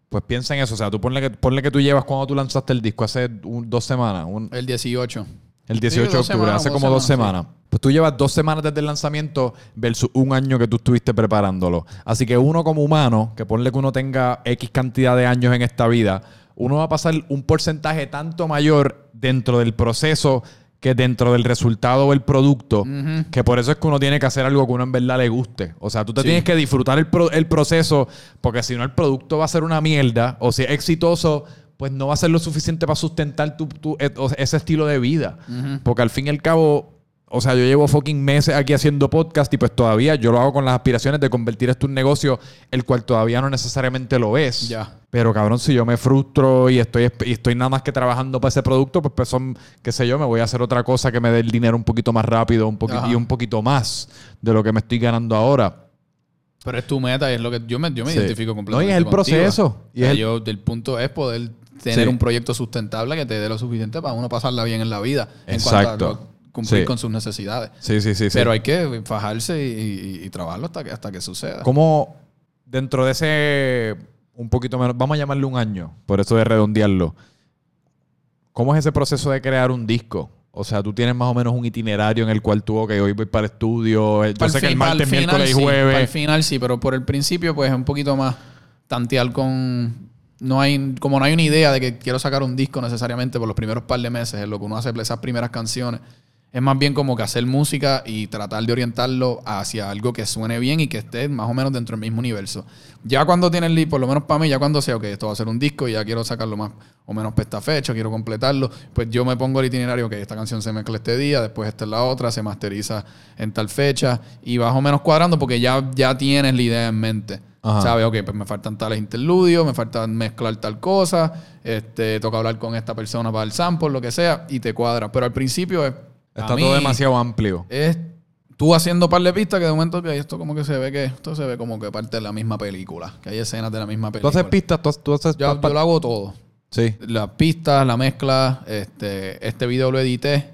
Pues piensa en eso. O sea, tú ponle que, ponle que tú llevas cuando tú lanzaste el disco hace un- dos semanas. un- El 18. el 18 de octubre, semanas, hace como dos semanas, semanas. Pues tú llevas dos semanas desde el lanzamiento versus un año que tú estuviste preparándolo. Así que uno como humano, que ponle que uno tenga X cantidad de años en esta vida, uno va a pasar un porcentaje tanto mayor dentro del proceso que dentro del resultado o el producto, que por eso es que uno tiene que hacer algo que uno en verdad le guste. O sea, tú te Sí. tienes que disfrutar el, pro- el proceso, porque si no el producto va a ser una mierda, o si es exitoso, pues no va a ser lo suficiente para sustentar tu, tu- e- ese estilo de vida. Porque al fin y al cabo, o sea, yo llevo fucking meses aquí haciendo podcast y pues todavía yo lo hago con las aspiraciones de convertir esto en un negocio, el cual todavía no necesariamente lo es. Ya. Pero cabrón, si yo me frustro y estoy, y estoy nada más que trabajando para ese producto, pues, pues son, qué sé yo, me voy a hacer otra cosa que me dé el dinero un poquito más rápido un poqui- Ajá. y un poquito más de lo que me estoy ganando ahora. Pero es tu meta y es lo que yo me, yo me Sí. identifico No, completamente. y es el contigo. proceso. Y O sea, es el- yo, el punto es poder tener Sí. un proyecto sustentable que te dé lo suficiente para uno pasarla bien en la vida. En Exacto. cuanto a lo- cumplir Sí. con sus necesidades. Sí, sí, sí. sí. Pero hay que fajarse y, y- y trabajarlo hasta que, hasta que suceda. ¿Cómo dentro de ese un poquito menos, vamos a llamarle un año, por eso de redondearlo, ¿cómo es ese proceso de crear un disco? O sea, tú tienes más o menos un itinerario en el cual tú, ok, hoy voy para el estudio, eh, yo Para sé que el martes, final, miércoles y sí, Para el jueves. final sí, pero por el principio pues es un poquito más tantear con... No hay, como no hay una idea de que quiero sacar un disco necesariamente por los primeros par de meses, es lo que uno hace esas primeras canciones. Es más bien como que hacer música y tratar de orientarlo hacia algo que suene bien y que esté más o menos dentro del mismo universo. Ya cuando tienes por lo menos para mí, ya cuando sé, ok, esto va a ser un disco y ya quiero sacarlo más o menos para esta fecha, quiero completarlo, pues yo me pongo el itinerario, que esta canción se mezcla este día, después esta es la otra, se masteriza en tal fecha y más o menos cuadrando porque ya, ya tienes la idea en mente. Ajá. ¿Sabes? Ok, pues me faltan tales interludios, me falta mezclar tal cosa, este, toca hablar con esta persona para el sample, lo que sea, y te cuadra. Pero al principio es. Está todo demasiado amplio. Es tú haciendo par de pistas que de momento que esto como que se ve que esto se ve como que parte de la misma película, que hay escenas de la misma Tú película. haces pistas, tú, tú haces... yo, yo lo hago todo. Sí. Las pistas, la mezcla, este, este video lo edité.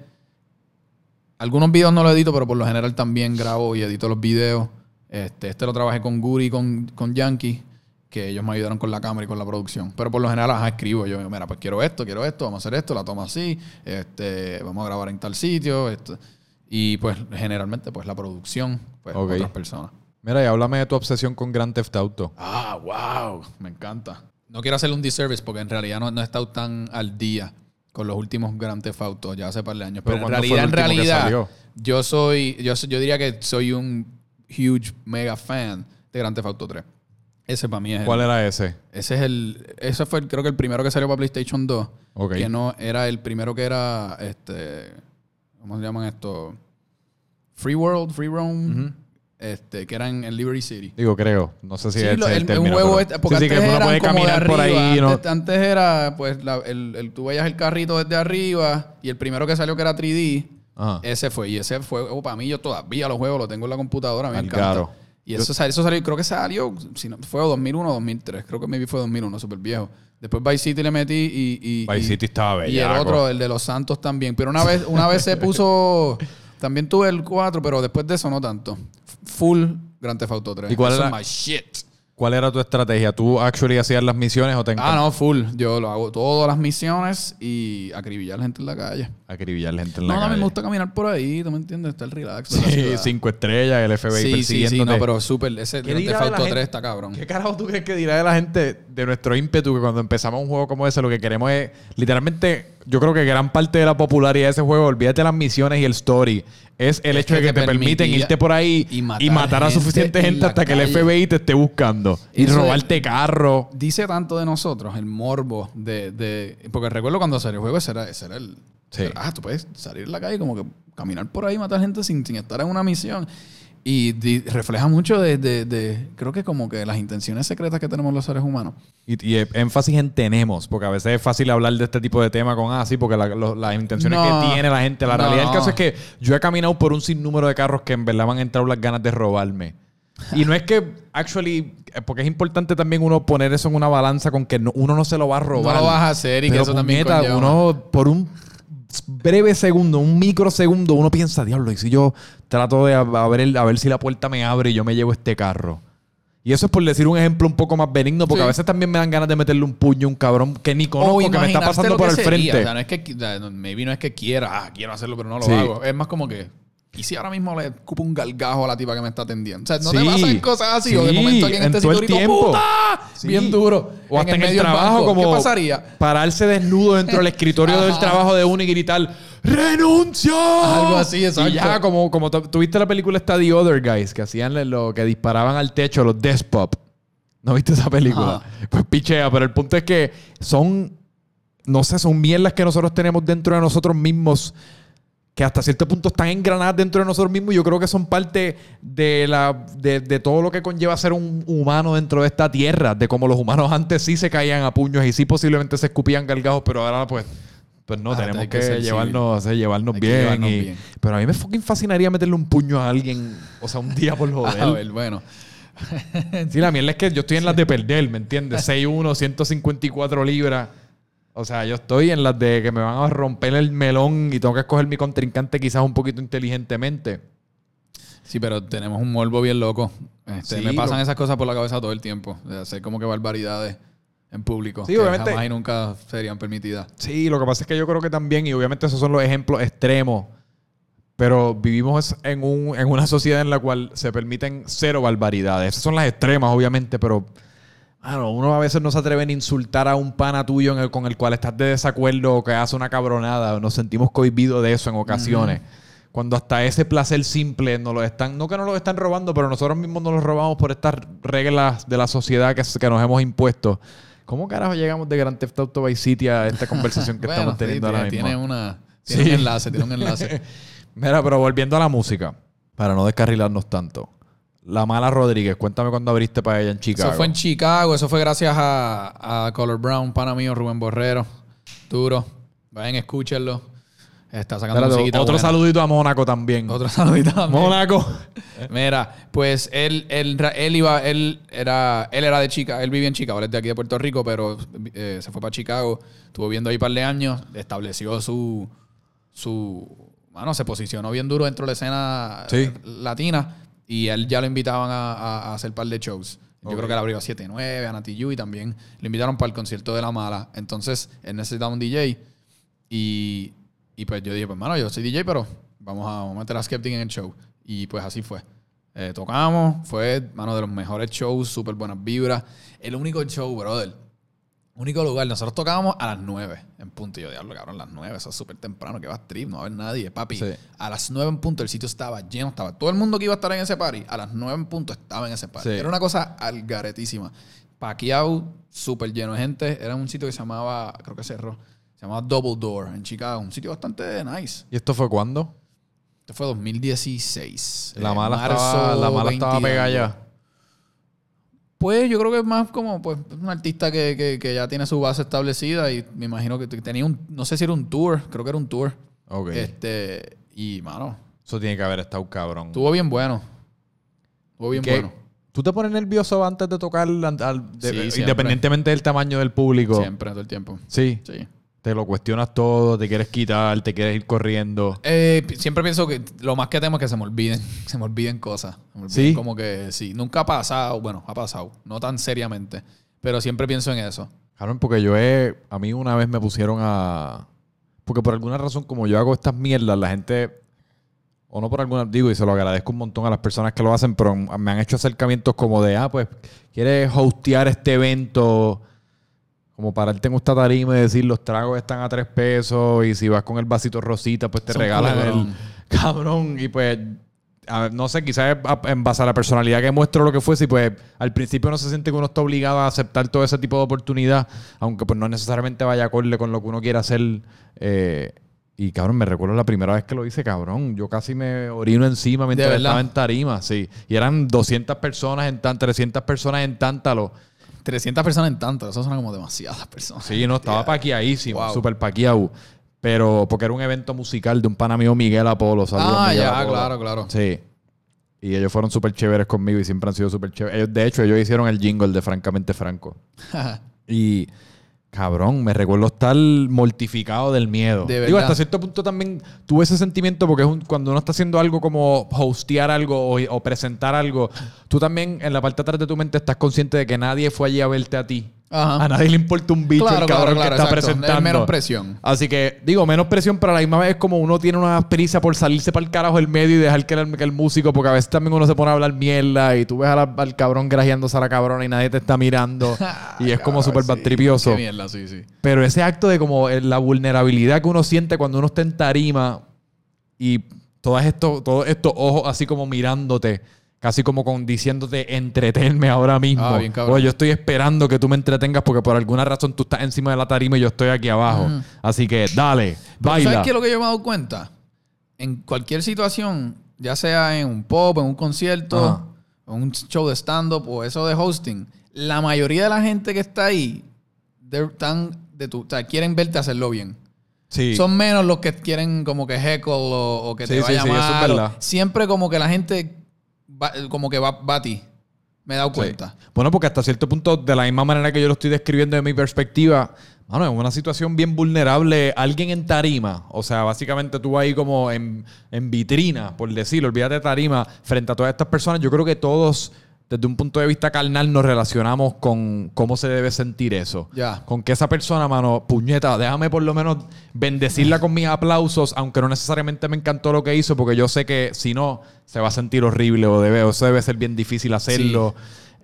Algunos videos no lo edito, pero por lo general también grabo y edito los videos. Este, este lo trabajé con Guri y con, con Yankee, que ellos me ayudaron con la cámara y con la producción. Pero por lo general, ajá, escribo yo, mira, pues quiero esto, quiero esto, vamos a hacer esto, la tomo así, este, vamos a grabar en tal sitio, esto. Y pues generalmente, pues la producción, pues otras personas. Mira, y háblame de tu obsesión con Grand Theft Auto. Ah, wow, me encanta. No quiero hacerle un disservice porque en realidad no, no he estado tan al día con los últimos Grand Theft Auto ya hace par de años. Pero Pero, en ¿cuándo fue realidad, en realidad, yo soy, yo, yo diría que soy un huge mega fan de Grand Theft Auto 3. Ese para mí es ¿Cuál el, era ese? ese es el, ese fue el- creo que el primero que salió para PlayStation 2. Ok. Que no era el primero que era, este, ¿cómo se llaman esto? Free World, Free Roam, este, que era en, Liberty City. Digo, creo. No sé si Sí, es el, el, un juego este, porque Sí, sí, que antes uno eran puede caminar por arriba. ahí. ¿no? antes, antes era, pues, la- el, el- tú veías el carrito desde arriba y el primero que salió que era 3D, Ajá. ese fue. Y ese fue, oh, para mí, yo todavía lo juego, lo tengo en la computadora, me encanta. caro. Y eso, salió, eso salió, creo que salió, si no, fue 2001 o 2003, creo que maybe fue 2001, súper viejo. Después Vice City le metí y... y Vice y- City estaba Y el otro, el de los Santos también. Pero una vez, una vez se puso... También tuve el 4, pero después de eso no tanto. Full Grand Theft Auto 3. ¿Y cuál Eso era? es my shit. ¿Cuál era tu estrategia? ¿Tú actually hacías las misiones o te Ah, no, full. Yo lo hago todas las misiones y acribillar gente en la calle. acribillar gente en No, la no, a mí calle? me gusta caminar por ahí, ¿tú me entiendes? Está el relax. Sí, cinco estrellas, el FBI sí, sí, sí, no, pero súper. Ese ¿Qué Grand dirá Theft de la Auto gente? 3 está cabrón. ¿Qué carajo tú crees que dirá de la gente de nuestro ímpetu que cuando empezamos un juego como ese lo que queremos es literalmente yo creo que gran parte de la popularidad de ese juego, olvídate las misiones y el story, es el Es hecho de que que te, te permiten irte por ahí y y matar matar, a gente suficiente en gente hasta que el calle. FBI te esté buscando. Y Eso es- robarte carro. Dice tanto de nosotros el morbo de, de- Porque recuerdo cuando salió el juego, ese era, ese era el. Sí. era, ah, tú puedes salir a la calle como que caminar por ahí y matar gente sin, sin estar en una misión. Y refleja mucho de, de- de- Creo que como que las intenciones secretas que tenemos los seres humanos. Y, y énfasis en tenemos, porque a veces es fácil hablar de este tipo de temas con así, porque la- lo- las intenciones No. que tiene la gente. La No. realidad del caso es que yo he caminado por un sinnúmero de carros que en verdad me han entrado las ganas de robarme. Y no es que, actually, eh, porque es importante también uno poner eso en una balanza con que no- uno no se lo va a robar. No lo vas a hacer y que eso también conlleva. uno por un breve segundo, un microsegundo, uno piensa, diablo, y si yo trato de a, a ver, el- a ver si la puerta me abre y yo me llevo este carro. Y eso es por decir un ejemplo un poco más benigno, porque Sí. a veces también me dan ganas de meterle un puño a un cabrón que ni conozco, que me está pasando por el sería. frente. O sea, no es que, o sea, no- maybe no es que quiera, ah, quiero hacerlo, pero no lo Sí. hago. Es más como que, ¿y si ahora mismo le cupo un galgajo a la tipa que me está atendiendo? O sea, no te Sí. pasan cosas así, o de momento alguien en esté todo el grito, tiempo. ¡puta! Sí. Bien duro. O hasta en el, medio del trabajo, banco. como ¿Qué pasaría? pararse desnudo dentro del escritorio del trabajo de uno y gritar ¡Renuncia! Algo así, exacto. Y ya, como, como tu- tuviste la película esta The Other Guys, que hacían lo que disparaban al techo, los Death Pop. ¿No viste esa película? Pues pichea, pero el punto es que son, no sé, son mierdas que nosotros tenemos dentro de nosotros mismos que hasta cierto punto están engranadas dentro de nosotros mismos. y Yo creo que son parte de, la, de, de todo lo que conlleva ser un humano dentro de esta tierra. De cómo los humanos antes sí se caían a puños y sí posiblemente se escupían galgajos, pero ahora pues, pues no, Ah, tenemos que que, llevarnos, eh, llevarnos Hay que bien. llevarnos y- bien. Pero a mí me fucking fascinaría meterle un puño a alguien, o sea, un día por joder. A ver, bueno. Sí, la mierda es que yo estoy en las de perder, ¿me entiendes? 6'1, 154 libras. O sea, yo estoy en las de que me van a romper el melón y tengo que escoger mi contrincante quizás un poquito inteligentemente. Sí, pero tenemos un morbo bien loco. Este, Sí, me pasan lo- esas cosas por la cabeza todo el tiempo. De hacer como que barbaridades en público. Sí, que obviamente. Jamás y nunca serían permitidas. Sí, lo que pasa es que yo creo que también, y obviamente esos son los ejemplos extremos, pero vivimos en, un, en una sociedad en la cual se permiten cero barbaridades. Esas son las extremas, obviamente, pero mano, uno a veces no se atreve a insultar a un pana tuyo en el- con el cual estás de desacuerdo o que hace una cabronada. Nos sentimos cohibidos de eso en ocasiones. Cuando hasta ese placer simple nos lo están, no que nos lo están robando, pero nosotros mismos nos lo robamos por estas reglas de la sociedad que, que nos hemos impuesto. ¿Cómo carajo llegamos de Grand Theft Auto Vice City a esta conversación que Bueno, estamos sí, teniendo ahora mismo? tiene una tiene Sí. un enlace, tiene un enlace. Mira, pero volviendo a la música, para no descarrilarnos tanto. La Mala Rodríguez, cuéntame cuándo abriste para ella en Chicago. Eso fue en Chicago, eso fue gracias a, a Color Brown, pana mío, Rubén Borrero. Duro. Vayan, escúchenlo. Está sacando musiquita otro buena. saludito a Mónaco también. Otro saludito también. Mónaco. Mira, pues él, él, él iba, él era, él era de Chicago, él vivía en Chicago, él es de aquí de Puerto Rico, pero eh, se fue para Chicago, estuvo viviendo ahí un par de años, estableció su, su, bueno, se posicionó bien duro dentro de la escena Sí. eh, latina y él ya lo invitaban a, a- a hacer par de shows. Yo creo que él abrió a 7-9, a Nati Yu y también lo invitaron para el concierto de La Mala. Entonces, él necesitaba un DJ y, y pues yo dije, pues mano, yo soy DJ, pero vamos a, vamos a meter a Skeptic en el show. Y pues así fue. Eh, tocamos, fue, mano, de los mejores shows, súper buenas vibras. El único show, brother. Único lugar, nosotros tocábamos a las 9 en punto. Y yo, diablo, cabrón, a las 9, eso es súper temprano, que va a trip, no va a haber nadie, papi. Sí. A las 9 en punto el sitio estaba lleno, estaba todo el mundo que iba a estar en ese party, a las 9 en punto estaba en ese party. Sí. Era una cosa algaretísima. Paquiao, súper lleno de gente. Era un sitio que se llamaba, creo que cerró, se llamaba Double Door en Chicago. Un sitio bastante nice. ¿Y esto fue cuándo? Esto fue 2016. La mala marzo estaba, la mala estaba 20 pegada ya. Pues yo creo que es más como pues, un artista que, que- que ya tiene su base establecida y me imagino que tenía un, no sé si era un tour, creo que era un tour. Ok. Este, y mano, Eso tiene que haber estado cabrón. estuvo bien bueno. Estuvo bien ¿Qué? bueno. ¿Tú te pones nervioso antes de tocar, al- al- de- Sí, independientemente del tamaño del público? Siempre, todo el tiempo. Sí. Sí. Te lo cuestionas todo, te quieres quitar, te quieres ir corriendo. Eh, siempre pienso que lo más que temo es que se me olviden, se me olviden cosas. Se me olviden ¿Sí? Como que sí, nunca ha pasado, bueno, ha pasado, no tan seriamente, pero siempre pienso en eso. Cabrón, porque yo he. A mí una vez me pusieron a. Porque por alguna razón, como yo hago estas mierdas, la gente. O no por alguna. Digo, y se lo agradezco un montón a las personas que lo hacen, pero me han hecho acercamientos como de, ah, pues, ¿quieres hostear este evento? Como pararte en esta tarima y decir los tragos están a tres pesos y si vas con el vasito rosita, pues te Son regalan el cabrón. Y pues, a- no sé, quizás en base a la personalidad que muestro lo que fuese, y pues al principio no se siente que uno está obligado a aceptar todo ese tipo de oportunidad, aunque pues no necesariamente vaya acorde con lo que uno quiera hacer. eh, y cabrón, me recuerdo la primera vez que lo hice, cabrón. Yo casi me orino encima mientras estaba en tarima, sí. Y eran 200 personas en tan, 300 personas en Tántalo. 300 personas en tanto, eso suena como demasiadas personas. Sí, no, estaba paqueadísimo, Wow. súper paqueado. Pero porque era un evento musical de un pana mío, Miguel Apolo. saludos, Ah, Miguel ya, Apolo. claro, claro. Sí. Y ellos fueron súper chéveres conmigo y siempre han sido súper chéveres. Ellos, de hecho, ellos hicieron el jingle de Francamente Franco. Y, cabrón, me recuerdo estar mortificado del miedo. De Digo, hasta cierto punto también tuve ese sentimiento porque es un- cuando uno está haciendo algo como hostear algo o, o presentar algo, tú también en la parte de atrás de tu mente estás consciente de que nadie fue allí a verte a ti. Ajá. A nadie le importa un bicho Claro, el cabrón claro, claro, que está exacto. presentando. Es menos presión. Así que, digo, menos presión, pero a la misma vez es como uno tiene una prisa por salirse para el carajo del medio y dejar que el, que el músico, porque a veces también uno se pone a hablar mierda y tú ves la- al cabrón grajeándose a la cabrona y nadie te está mirando y es como súper Sí, tripioso. Qué mierda, sí, sí. Pero ese acto de como la vulnerabilidad que uno siente cuando uno está en tarima y todos estos, todos estos ojos así como mirándote, casi como con diciéndote entretenme ahora mismo. Ah, bien cabrón. o yo estoy esperando que tú me entretengas porque por alguna razón tú estás encima de la tarima y yo estoy aquí abajo. Así que dale, Pero baila. ¿Sabes qué es lo que yo me he dado cuenta? En cualquier situación, ya sea en un pop, en un concierto, Ajá. en un show de stand-up o eso de hosting, la mayoría de la gente que está ahí están de tu, o sea, quieren verte hacerlo bien. Sí. Son menos los que quieren como que heckle o, o que te sí, vaya sí, eso es mal. verdad. Siempre como que la gente va- como que va, va a ti. Me he dado Sí. cuenta. Bueno, porque hasta cierto punto, de la misma manera que yo lo estoy describiendo de mi perspectiva, mano, es una situación bien vulnerable. Alguien en tarima, o sea, básicamente tú ahí como en, en vitrina, por decirlo, olvídate de tarima, frente a todas estas personas, yo creo que todos, desde un punto de vista carnal, nos relacionamos con cómo se debe sentir eso. Con que esa persona, mano, puñeta, déjame por lo menos bendecirla con mis aplausos, aunque no necesariamente me encantó lo que hizo, porque yo sé que si no, se va a sentir horrible o debe, o eso debe ser bien difícil hacerlo.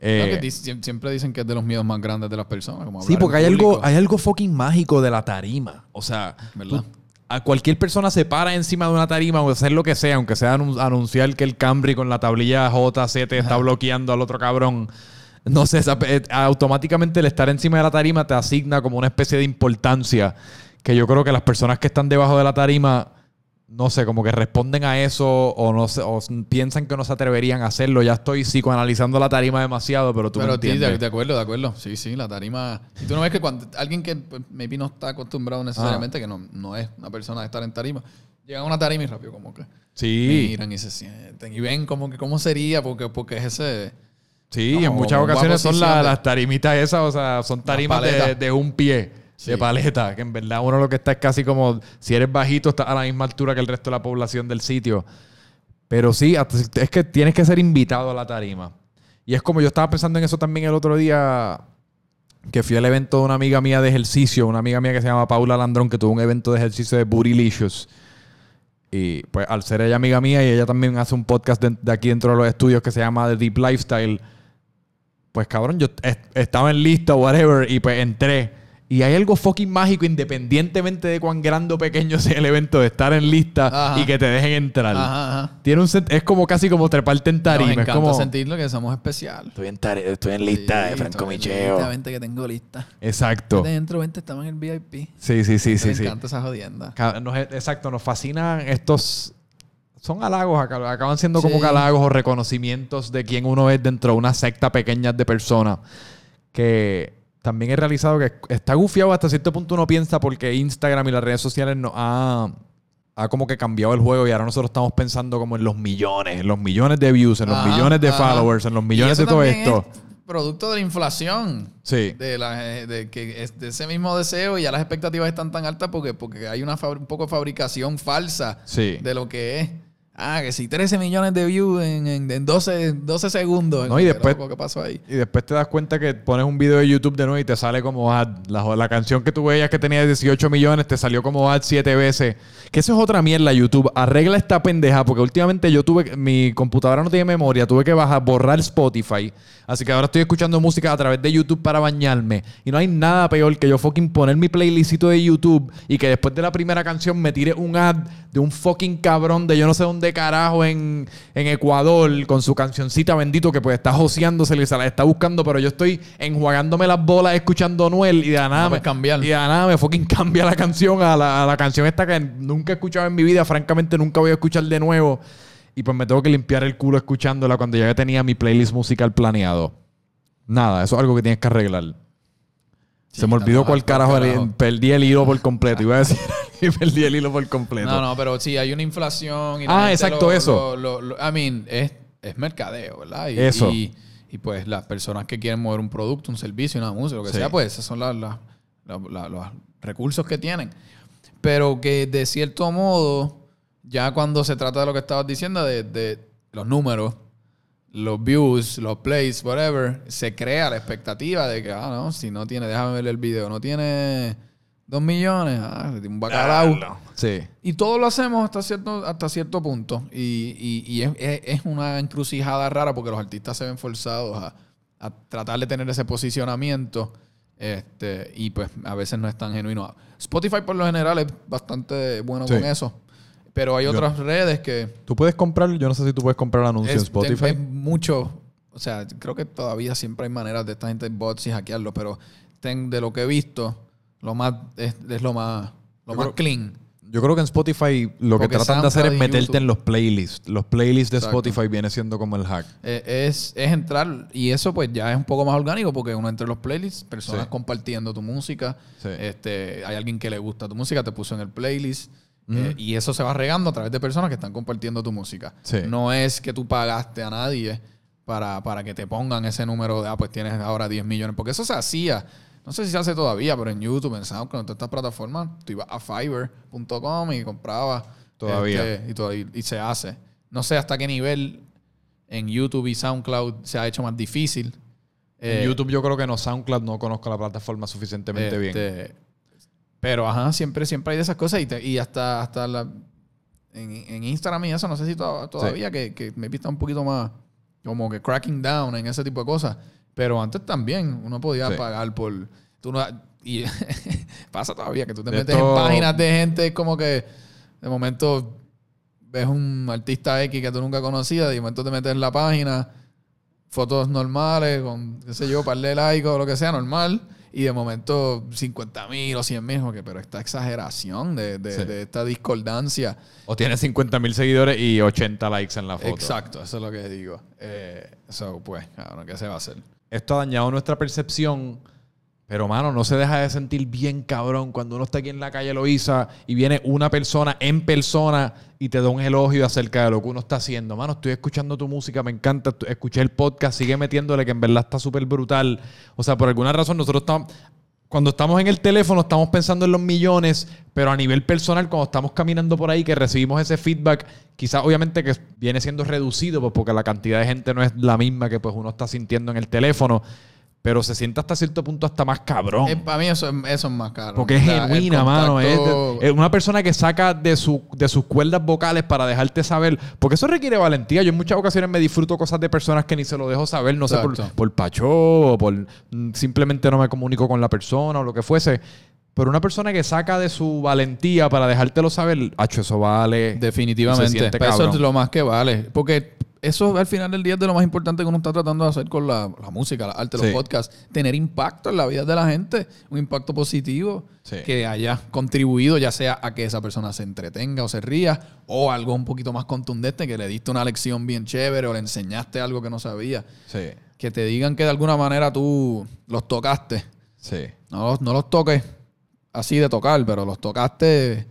Eh, que siempre dicen que es de los miedos más grandes de las personas. Como Sí, porque hay algo, hay algo fucking mágico de la tarima. O sea, ¿Verdad? tú- a cualquier persona se para encima de una tarima o hacer lo que sea, aunque sea anun- anunciar que el Camry con la tablilla JC te está bloqueando al otro cabrón. No sé, eh, automáticamente el estar encima de la tarima te asigna como una especie de importancia que yo creo que las personas que están debajo de la tarima, no sé, como que responden a eso o no sé, o piensan que no se atreverían a hacerlo. Ya estoy psicoanalizando la tarima demasiado, pero tú me Pero sí, de, entiendes. acuerdo, de acuerdo. Sí, sí, la tarima. Y tú no ves que cuando alguien que pues, maybe no está acostumbrado necesariamente, que no, no es una persona de estar en tarima, llega a una tarima y rápido como que Sí. miran y se sienten y ven como que cómo sería, porque, porque es ese. Sí, No, en muchas ocasiones son la- de- las tarimitas esas, o sea, son tarimas de, de un pie, Sí. de paleta, que en verdad uno lo que está es casi como, si eres bajito, estás a la misma altura que el resto de la población del sitio. Pero sí, es que tienes que ser invitado a la tarima. Y es como yo estaba pensando en eso también el otro día, que fui al evento de una amiga mía de ejercicio, una amiga mía que se llama Paula Landrón, que tuvo un evento de ejercicio de Bootylicious. Y pues al ser ella amiga mía y ella también hace un podcast de, de aquí dentro de los estudios que se llama The Deep Lifestyle, pues cabrón, yo est- estaba en lista, whatever, y pues entré. Y hay algo fucking mágico, independientemente de cuán grande o pequeño sea el evento, de estar en lista Ajá. y que te dejen entrar. Ajá, ajá. Tiene un es como casi como treparte en tarima. Nos Es encanta como, sentirlo que somos especial. estoy en, estoy en lista de Sí, Franco estoy- Micheo. lista, Vente que tengo lista. Exacto. Dentro, vente, estamos en el VIP. Sí, sí, sí, sí. Me sí. encanta esa jodienda. Nos- exacto, nos fascinan estos. Son halagos, aca- acaban siendo como halagos o reconocimientos de quién uno es dentro de una secta pequeña de personas. Que también he realizado que está gufiado hasta cierto punto uno piensa porque Instagram y las redes sociales nos ha, ha como que cambiado el juego y ahora nosotros estamos pensando como en los millones, en los millones de views, en los Ajá, millones de ajá. followers, en los millones de todo esto. es producto de la inflación. Sí. De, la, de, que de ese mismo deseo y ya las expectativas están tan altas porque, porque hay una un poco de fabricación falsa Sí. de lo que es. Ah, que sí, 13 millones de views en, en, en 12, 12 segundos. No, y después- Loco, ¿Qué pasó ahí? Y después te das cuenta que pones un video de YouTube de nuevo y te sale como ad. La, la canción que tú veías que tenía 18 millones te salió como ad 7 veces. Que eso es otra mierda, YouTube. Arregla esta pendeja porque últimamente yo tuve... Mi computadora no tiene memoria. Tuve que bajar, borrar Spotify. Así que ahora estoy escuchando música a través de YouTube para bañarme. Y no hay nada peor que yo fucking poner mi playlistito de YouTube y que después de la primera canción me tire un ad de un fucking cabrón de yo no sé dónde carajo en, en Ecuador con su cancioncita bendito que pues está joseándose y se la está buscando, pero yo estoy enjuagándome las bolas escuchando Noel y de la nada, No me, cambiar. y de la nada me fucking cambia la canción a la, a la canción esta que nunca he escuchado en mi vida, francamente nunca voy a escuchar de nuevo. Y pues me tengo que limpiar el culo escuchándola cuando ya tenía mi playlist musical planeado. Nada, eso es algo que tienes que arreglar. Sí, Se me olvidó cuál carajo. Perdí el hilo por completo. Iba a decir que perdí el hilo por completo. No, no, pero sí, hay una inflación. Y Ah, exacto, lo- eso. lo- lo- I mean, es, es mercadeo, ¿verdad? Y, Eso. Y, y, pues las personas que quieren mover un producto, un servicio, una música, lo que Sí. sea, pues esos son la- la- los recursos que tienen. Pero que de cierto modo, ya cuando se trata de lo que estabas diciendo, de, de los números, los views, los plays, whatever, se crea la expectativa de que, ah, no, si no tiene, déjame ver el video, no tiene dos millones, ah, un bacalao. Sí. Y todo lo hacemos hasta cierto, hasta cierto punto. Y, y- y es, es- es una encrucijada rara porque los artistas se ven forzados a, a tratar de tener ese posicionamiento. Este, y pues a veces no es tan genuino. Spotify por lo general es bastante bueno Sí. con eso. Pero hay Yo- otras redes que Tú puedes comprar, yo no sé si tú puedes comprar anuncios en Spotify. es mucho. O sea, creo que todavía siempre hay maneras de esta gente bots y hackearlo, pero ten- de lo que he visto, lo más es, es lo más lo Yo más creo- clean. Yo creo que en Spotify lo que Porque tratan de hacer es meterte YouTube. en los playlists. Los playlists de Exacto. Spotify viene siendo como el hack. Eh, es, es entrar, y eso pues ya es un poco más orgánico porque uno entra en los playlists, personas Sí. compartiendo tu música, Sí. este, hay alguien que le gusta tu música, te puso en el playlist, eh, y eso se va regando a través de personas que están compartiendo tu música. Sí. No es que tú pagaste a nadie para, para que te pongan ese número de, ah, pues tienes ahora 10 millones, porque eso se hacía. No sé si se hace todavía, pero en YouTube, en SoundCloud, en todas estas plataformas, tú ibas a Fiverr.com y comprabas. Todavía. este, y, y- se hace. No sé hasta qué nivel en YouTube y SoundCloud se ha hecho más difícil. en Eh, YouTube yo creo que no, SoundCloud no conozco la plataforma suficientemente bien. Pero ajá, siempre, siempre hay de esas cosas. Y, te- y hasta, hasta la, en, en Instagram y eso, no sé si to- todavía, que, que me está un poquito más como que cracking down en ese tipo de cosas. Pero antes también uno podía Sí. pagar por. Tú no, y pasa todavía que tú te De metes en páginas de gente como que de momento ves un artista X que tú nunca conocías, y de momento te metes en la página, fotos normales, con, qué sé yo, par de likes o lo que sea, normal, y de momento 50 mil o 100 mil, que, pero esta exageración de, de- Sí. de esta discordancia. O tienes 50 mil seguidores y 80 likes en la foto. Exacto, eso es lo que digo. Eh, eso, pues, cabrón, ¿qué se va a hacer? Esto ha dañado nuestra percepción. Pero, mano, no se deja de sentir bien cabrón cuando uno está aquí en la calle Loíza y viene una persona en persona y te da un elogio acerca de lo que uno está haciendo. Mano, estoy escuchando tu música, me encanta. Escuché el podcast, sigue metiéndole que en verdad está súper brutal. O sea, por alguna razón nosotros estamos... Cuando estamos en el teléfono estamos pensando en los millones, pero a nivel personal, cuando estamos caminando por ahí, que recibimos ese feedback, quizás obviamente que viene siendo reducido, pues porque la cantidad de gente no es la misma que pues uno está sintiendo en el teléfono, pero se siente hasta cierto punto hasta más cabrón. Eh, para mí eso, es- eso es más caro. Porque es genuina, mano. Es, contacto- de- es una persona que saca de, su, de sus cuerdas vocales para dejarte saber. Porque eso requiere valentía. Yo en muchas ocasiones me disfruto cosas de personas que ni se lo dejo saber. No sé, por, por pacho o por simplemente no me comunico con la persona o lo que fuese. Pero una persona que saca de su valentía para dejártelo saber, hacho, eso vale. Definitivamente. Pero eso es lo más que vale. Porque eso al final del día es de lo más importante que uno está tratando de hacer con la, la música, la arte, los Sí. podcasts. Tener impacto en la vida de la gente. Un impacto positivo. Sí. Que haya contribuido ya sea a que esa persona se entretenga o se ría. O algo un poquito más contundente, que le diste una lección bien chévere o le enseñaste algo que no sabía. Sí, Que te digan que de alguna manera tú los tocaste. sí. No los, no los toques así de tocar, pero los tocaste...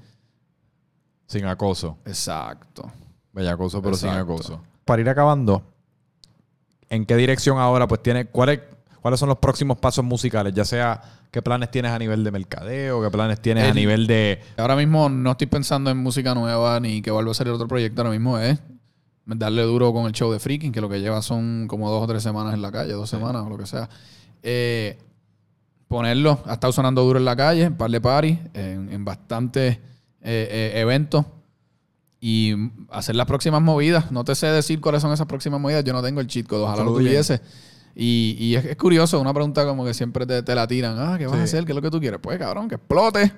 Sin acoso. Exacto. Bellacoso, pero sin Exacto. acoso. Para ir acabando, ¿en qué dirección ahora? Pues tiene. ¿Cuál es, ¿Cuáles son los próximos pasos musicales? Ya sea qué planes tienes a nivel de mercadeo, qué planes tienes a El- nivel de... Ahora mismo no estoy pensando en música nueva ni que vuelva a salir otro proyecto. Ahora mismo es darle duro con el show de Freaking, que lo que lleva son como dos o tres semanas en la calle, dos semanas o lo que sea. Eh, ponerlo, ha estado sonando duro en la calle, en par de party, en, en bastantes eh, eh, eventos. Y hacer las próximas movidas. No te sé decir cuáles son esas próximas movidas. Yo no tengo el cheat code. Ojalá lo tuviese. Y, y es, es curioso, una pregunta como que siempre te, te la tiran. Ah, ¿qué vas a hacer? ¿Qué es lo que tú quieres? Pues cabrón, que explote.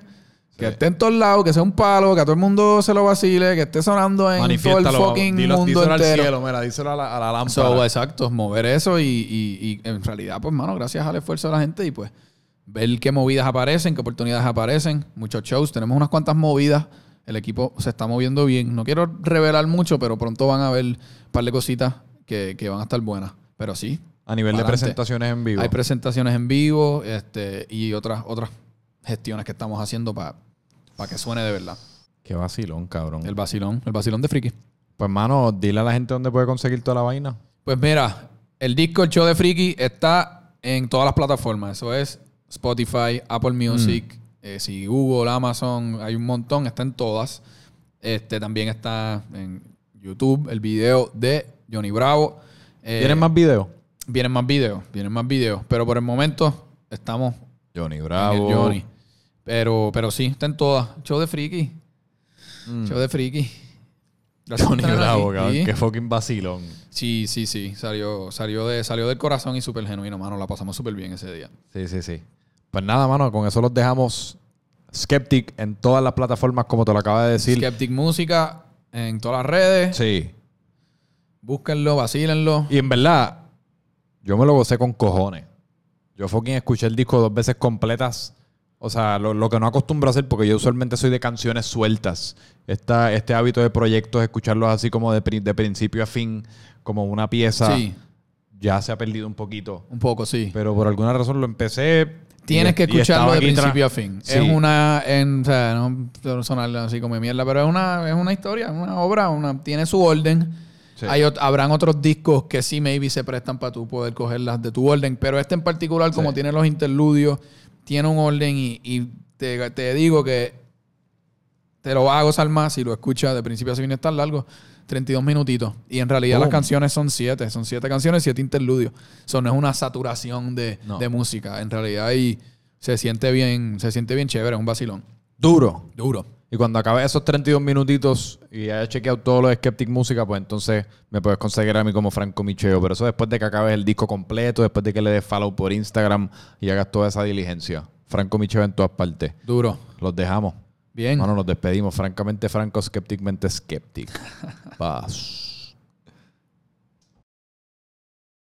Que esté en todos lados, que sea un palo, que a todo el mundo se lo vacile, que esté sonando en todo el fucking dilo- mundo díselo al entero. cielo, mira, díselo a la, a la lámpara. So, exacto, mover eso y, y- y en realidad, pues, mano, gracias al esfuerzo de la gente y pues ver qué movidas aparecen, qué oportunidades aparecen, muchos shows, tenemos unas cuantas movidas, el equipo se está moviendo bien. No quiero revelar mucho, pero pronto van a ver un par de cositas que, que van a estar buenas. Pero sí, a nivel de Adelante. presentaciones en vivo. hay presentaciones en vivo este, y otras, otras gestiones que estamos haciendo para que suene de verdad. Qué vacilón, cabrón. El vacilón, el vacilón de Friki. Pues, mano, dile a la gente dónde puede conseguir toda la vaina. Pues mira, el disco El Show de Friki está en todas las plataformas. Eso es Spotify, Apple Music, Mm. Eh, si Google, Amazon, hay un montón, está en todas. Este también está en YouTube, el video de Johnny Bravo. Eh, ¿Tienen más videos? Vienen más videos, vienen más videos. Pero por el momento estamos Johnny en Bravo. el Johnny. Pero, pero sí, está en todas. Show de Friki. Mm. Show de Friki. Gracias por Johnny Bravo, cabrón. Sí. Qué fucking vacilón. Sí, sí, sí. Salió, salió, de, salió del corazón y súper genuino, mano. La pasamos súper bien ese día. Sí, sí, sí. Pues nada, mano, con eso los dejamos Skeptic en todas las plataformas, como te lo acaba de decir. Skeptic Música en todas las redes. Sí. Búsquenlo, vacílenlo. Y en verdad, yo me lo gocé con cojones. Yo fucking escuché el disco dos veces completas. O sea, lo, lo que no acostumbro a hacer, porque yo usualmente soy de canciones sueltas. Esta, este hábito de proyectos, escucharlos así como de, de principio a fin, como una pieza, Sí, ya se ha perdido un poquito. un poco, sí. Pero por alguna razón lo empecé. Tienes y- que escucharlo de principio a fin. Sí. Es una, en, o sea, no quiero sonar así como mierda, pero es una, es una historia, una obra, una, tiene su orden. Sí. Hay, habrán otros discos que sí, maybe se prestan para tú poder cogerlas de tu orden, pero este en particular, como Sí. tiene los interludios, tiene un orden y, y te, te digo que te lo vas a gozar más si lo escuchas de principio a fin, es tan largo, 32 minutitos. Y en realidad las canciones son siete, son siete canciones, siete interludios. Eso no es una saturación de, No. de música, en realidad y se siente bien, se siente bien chévere, es un vacilón. Duro. Duro. Y cuando acabe esos 32 minutitos y hayas chequeado todo lo de Skeptic Música, pues entonces me puedes conseguir a mí como Franco Micheo. Pero eso después de que acabes el disco completo, después de que le des follow por Instagram y hagas toda esa diligencia. Franco Micheo en todas partes. Duro. Los dejamos. Bien. Bueno, nos despedimos. Francamente Franco, Skepticmente Skeptic. Paz.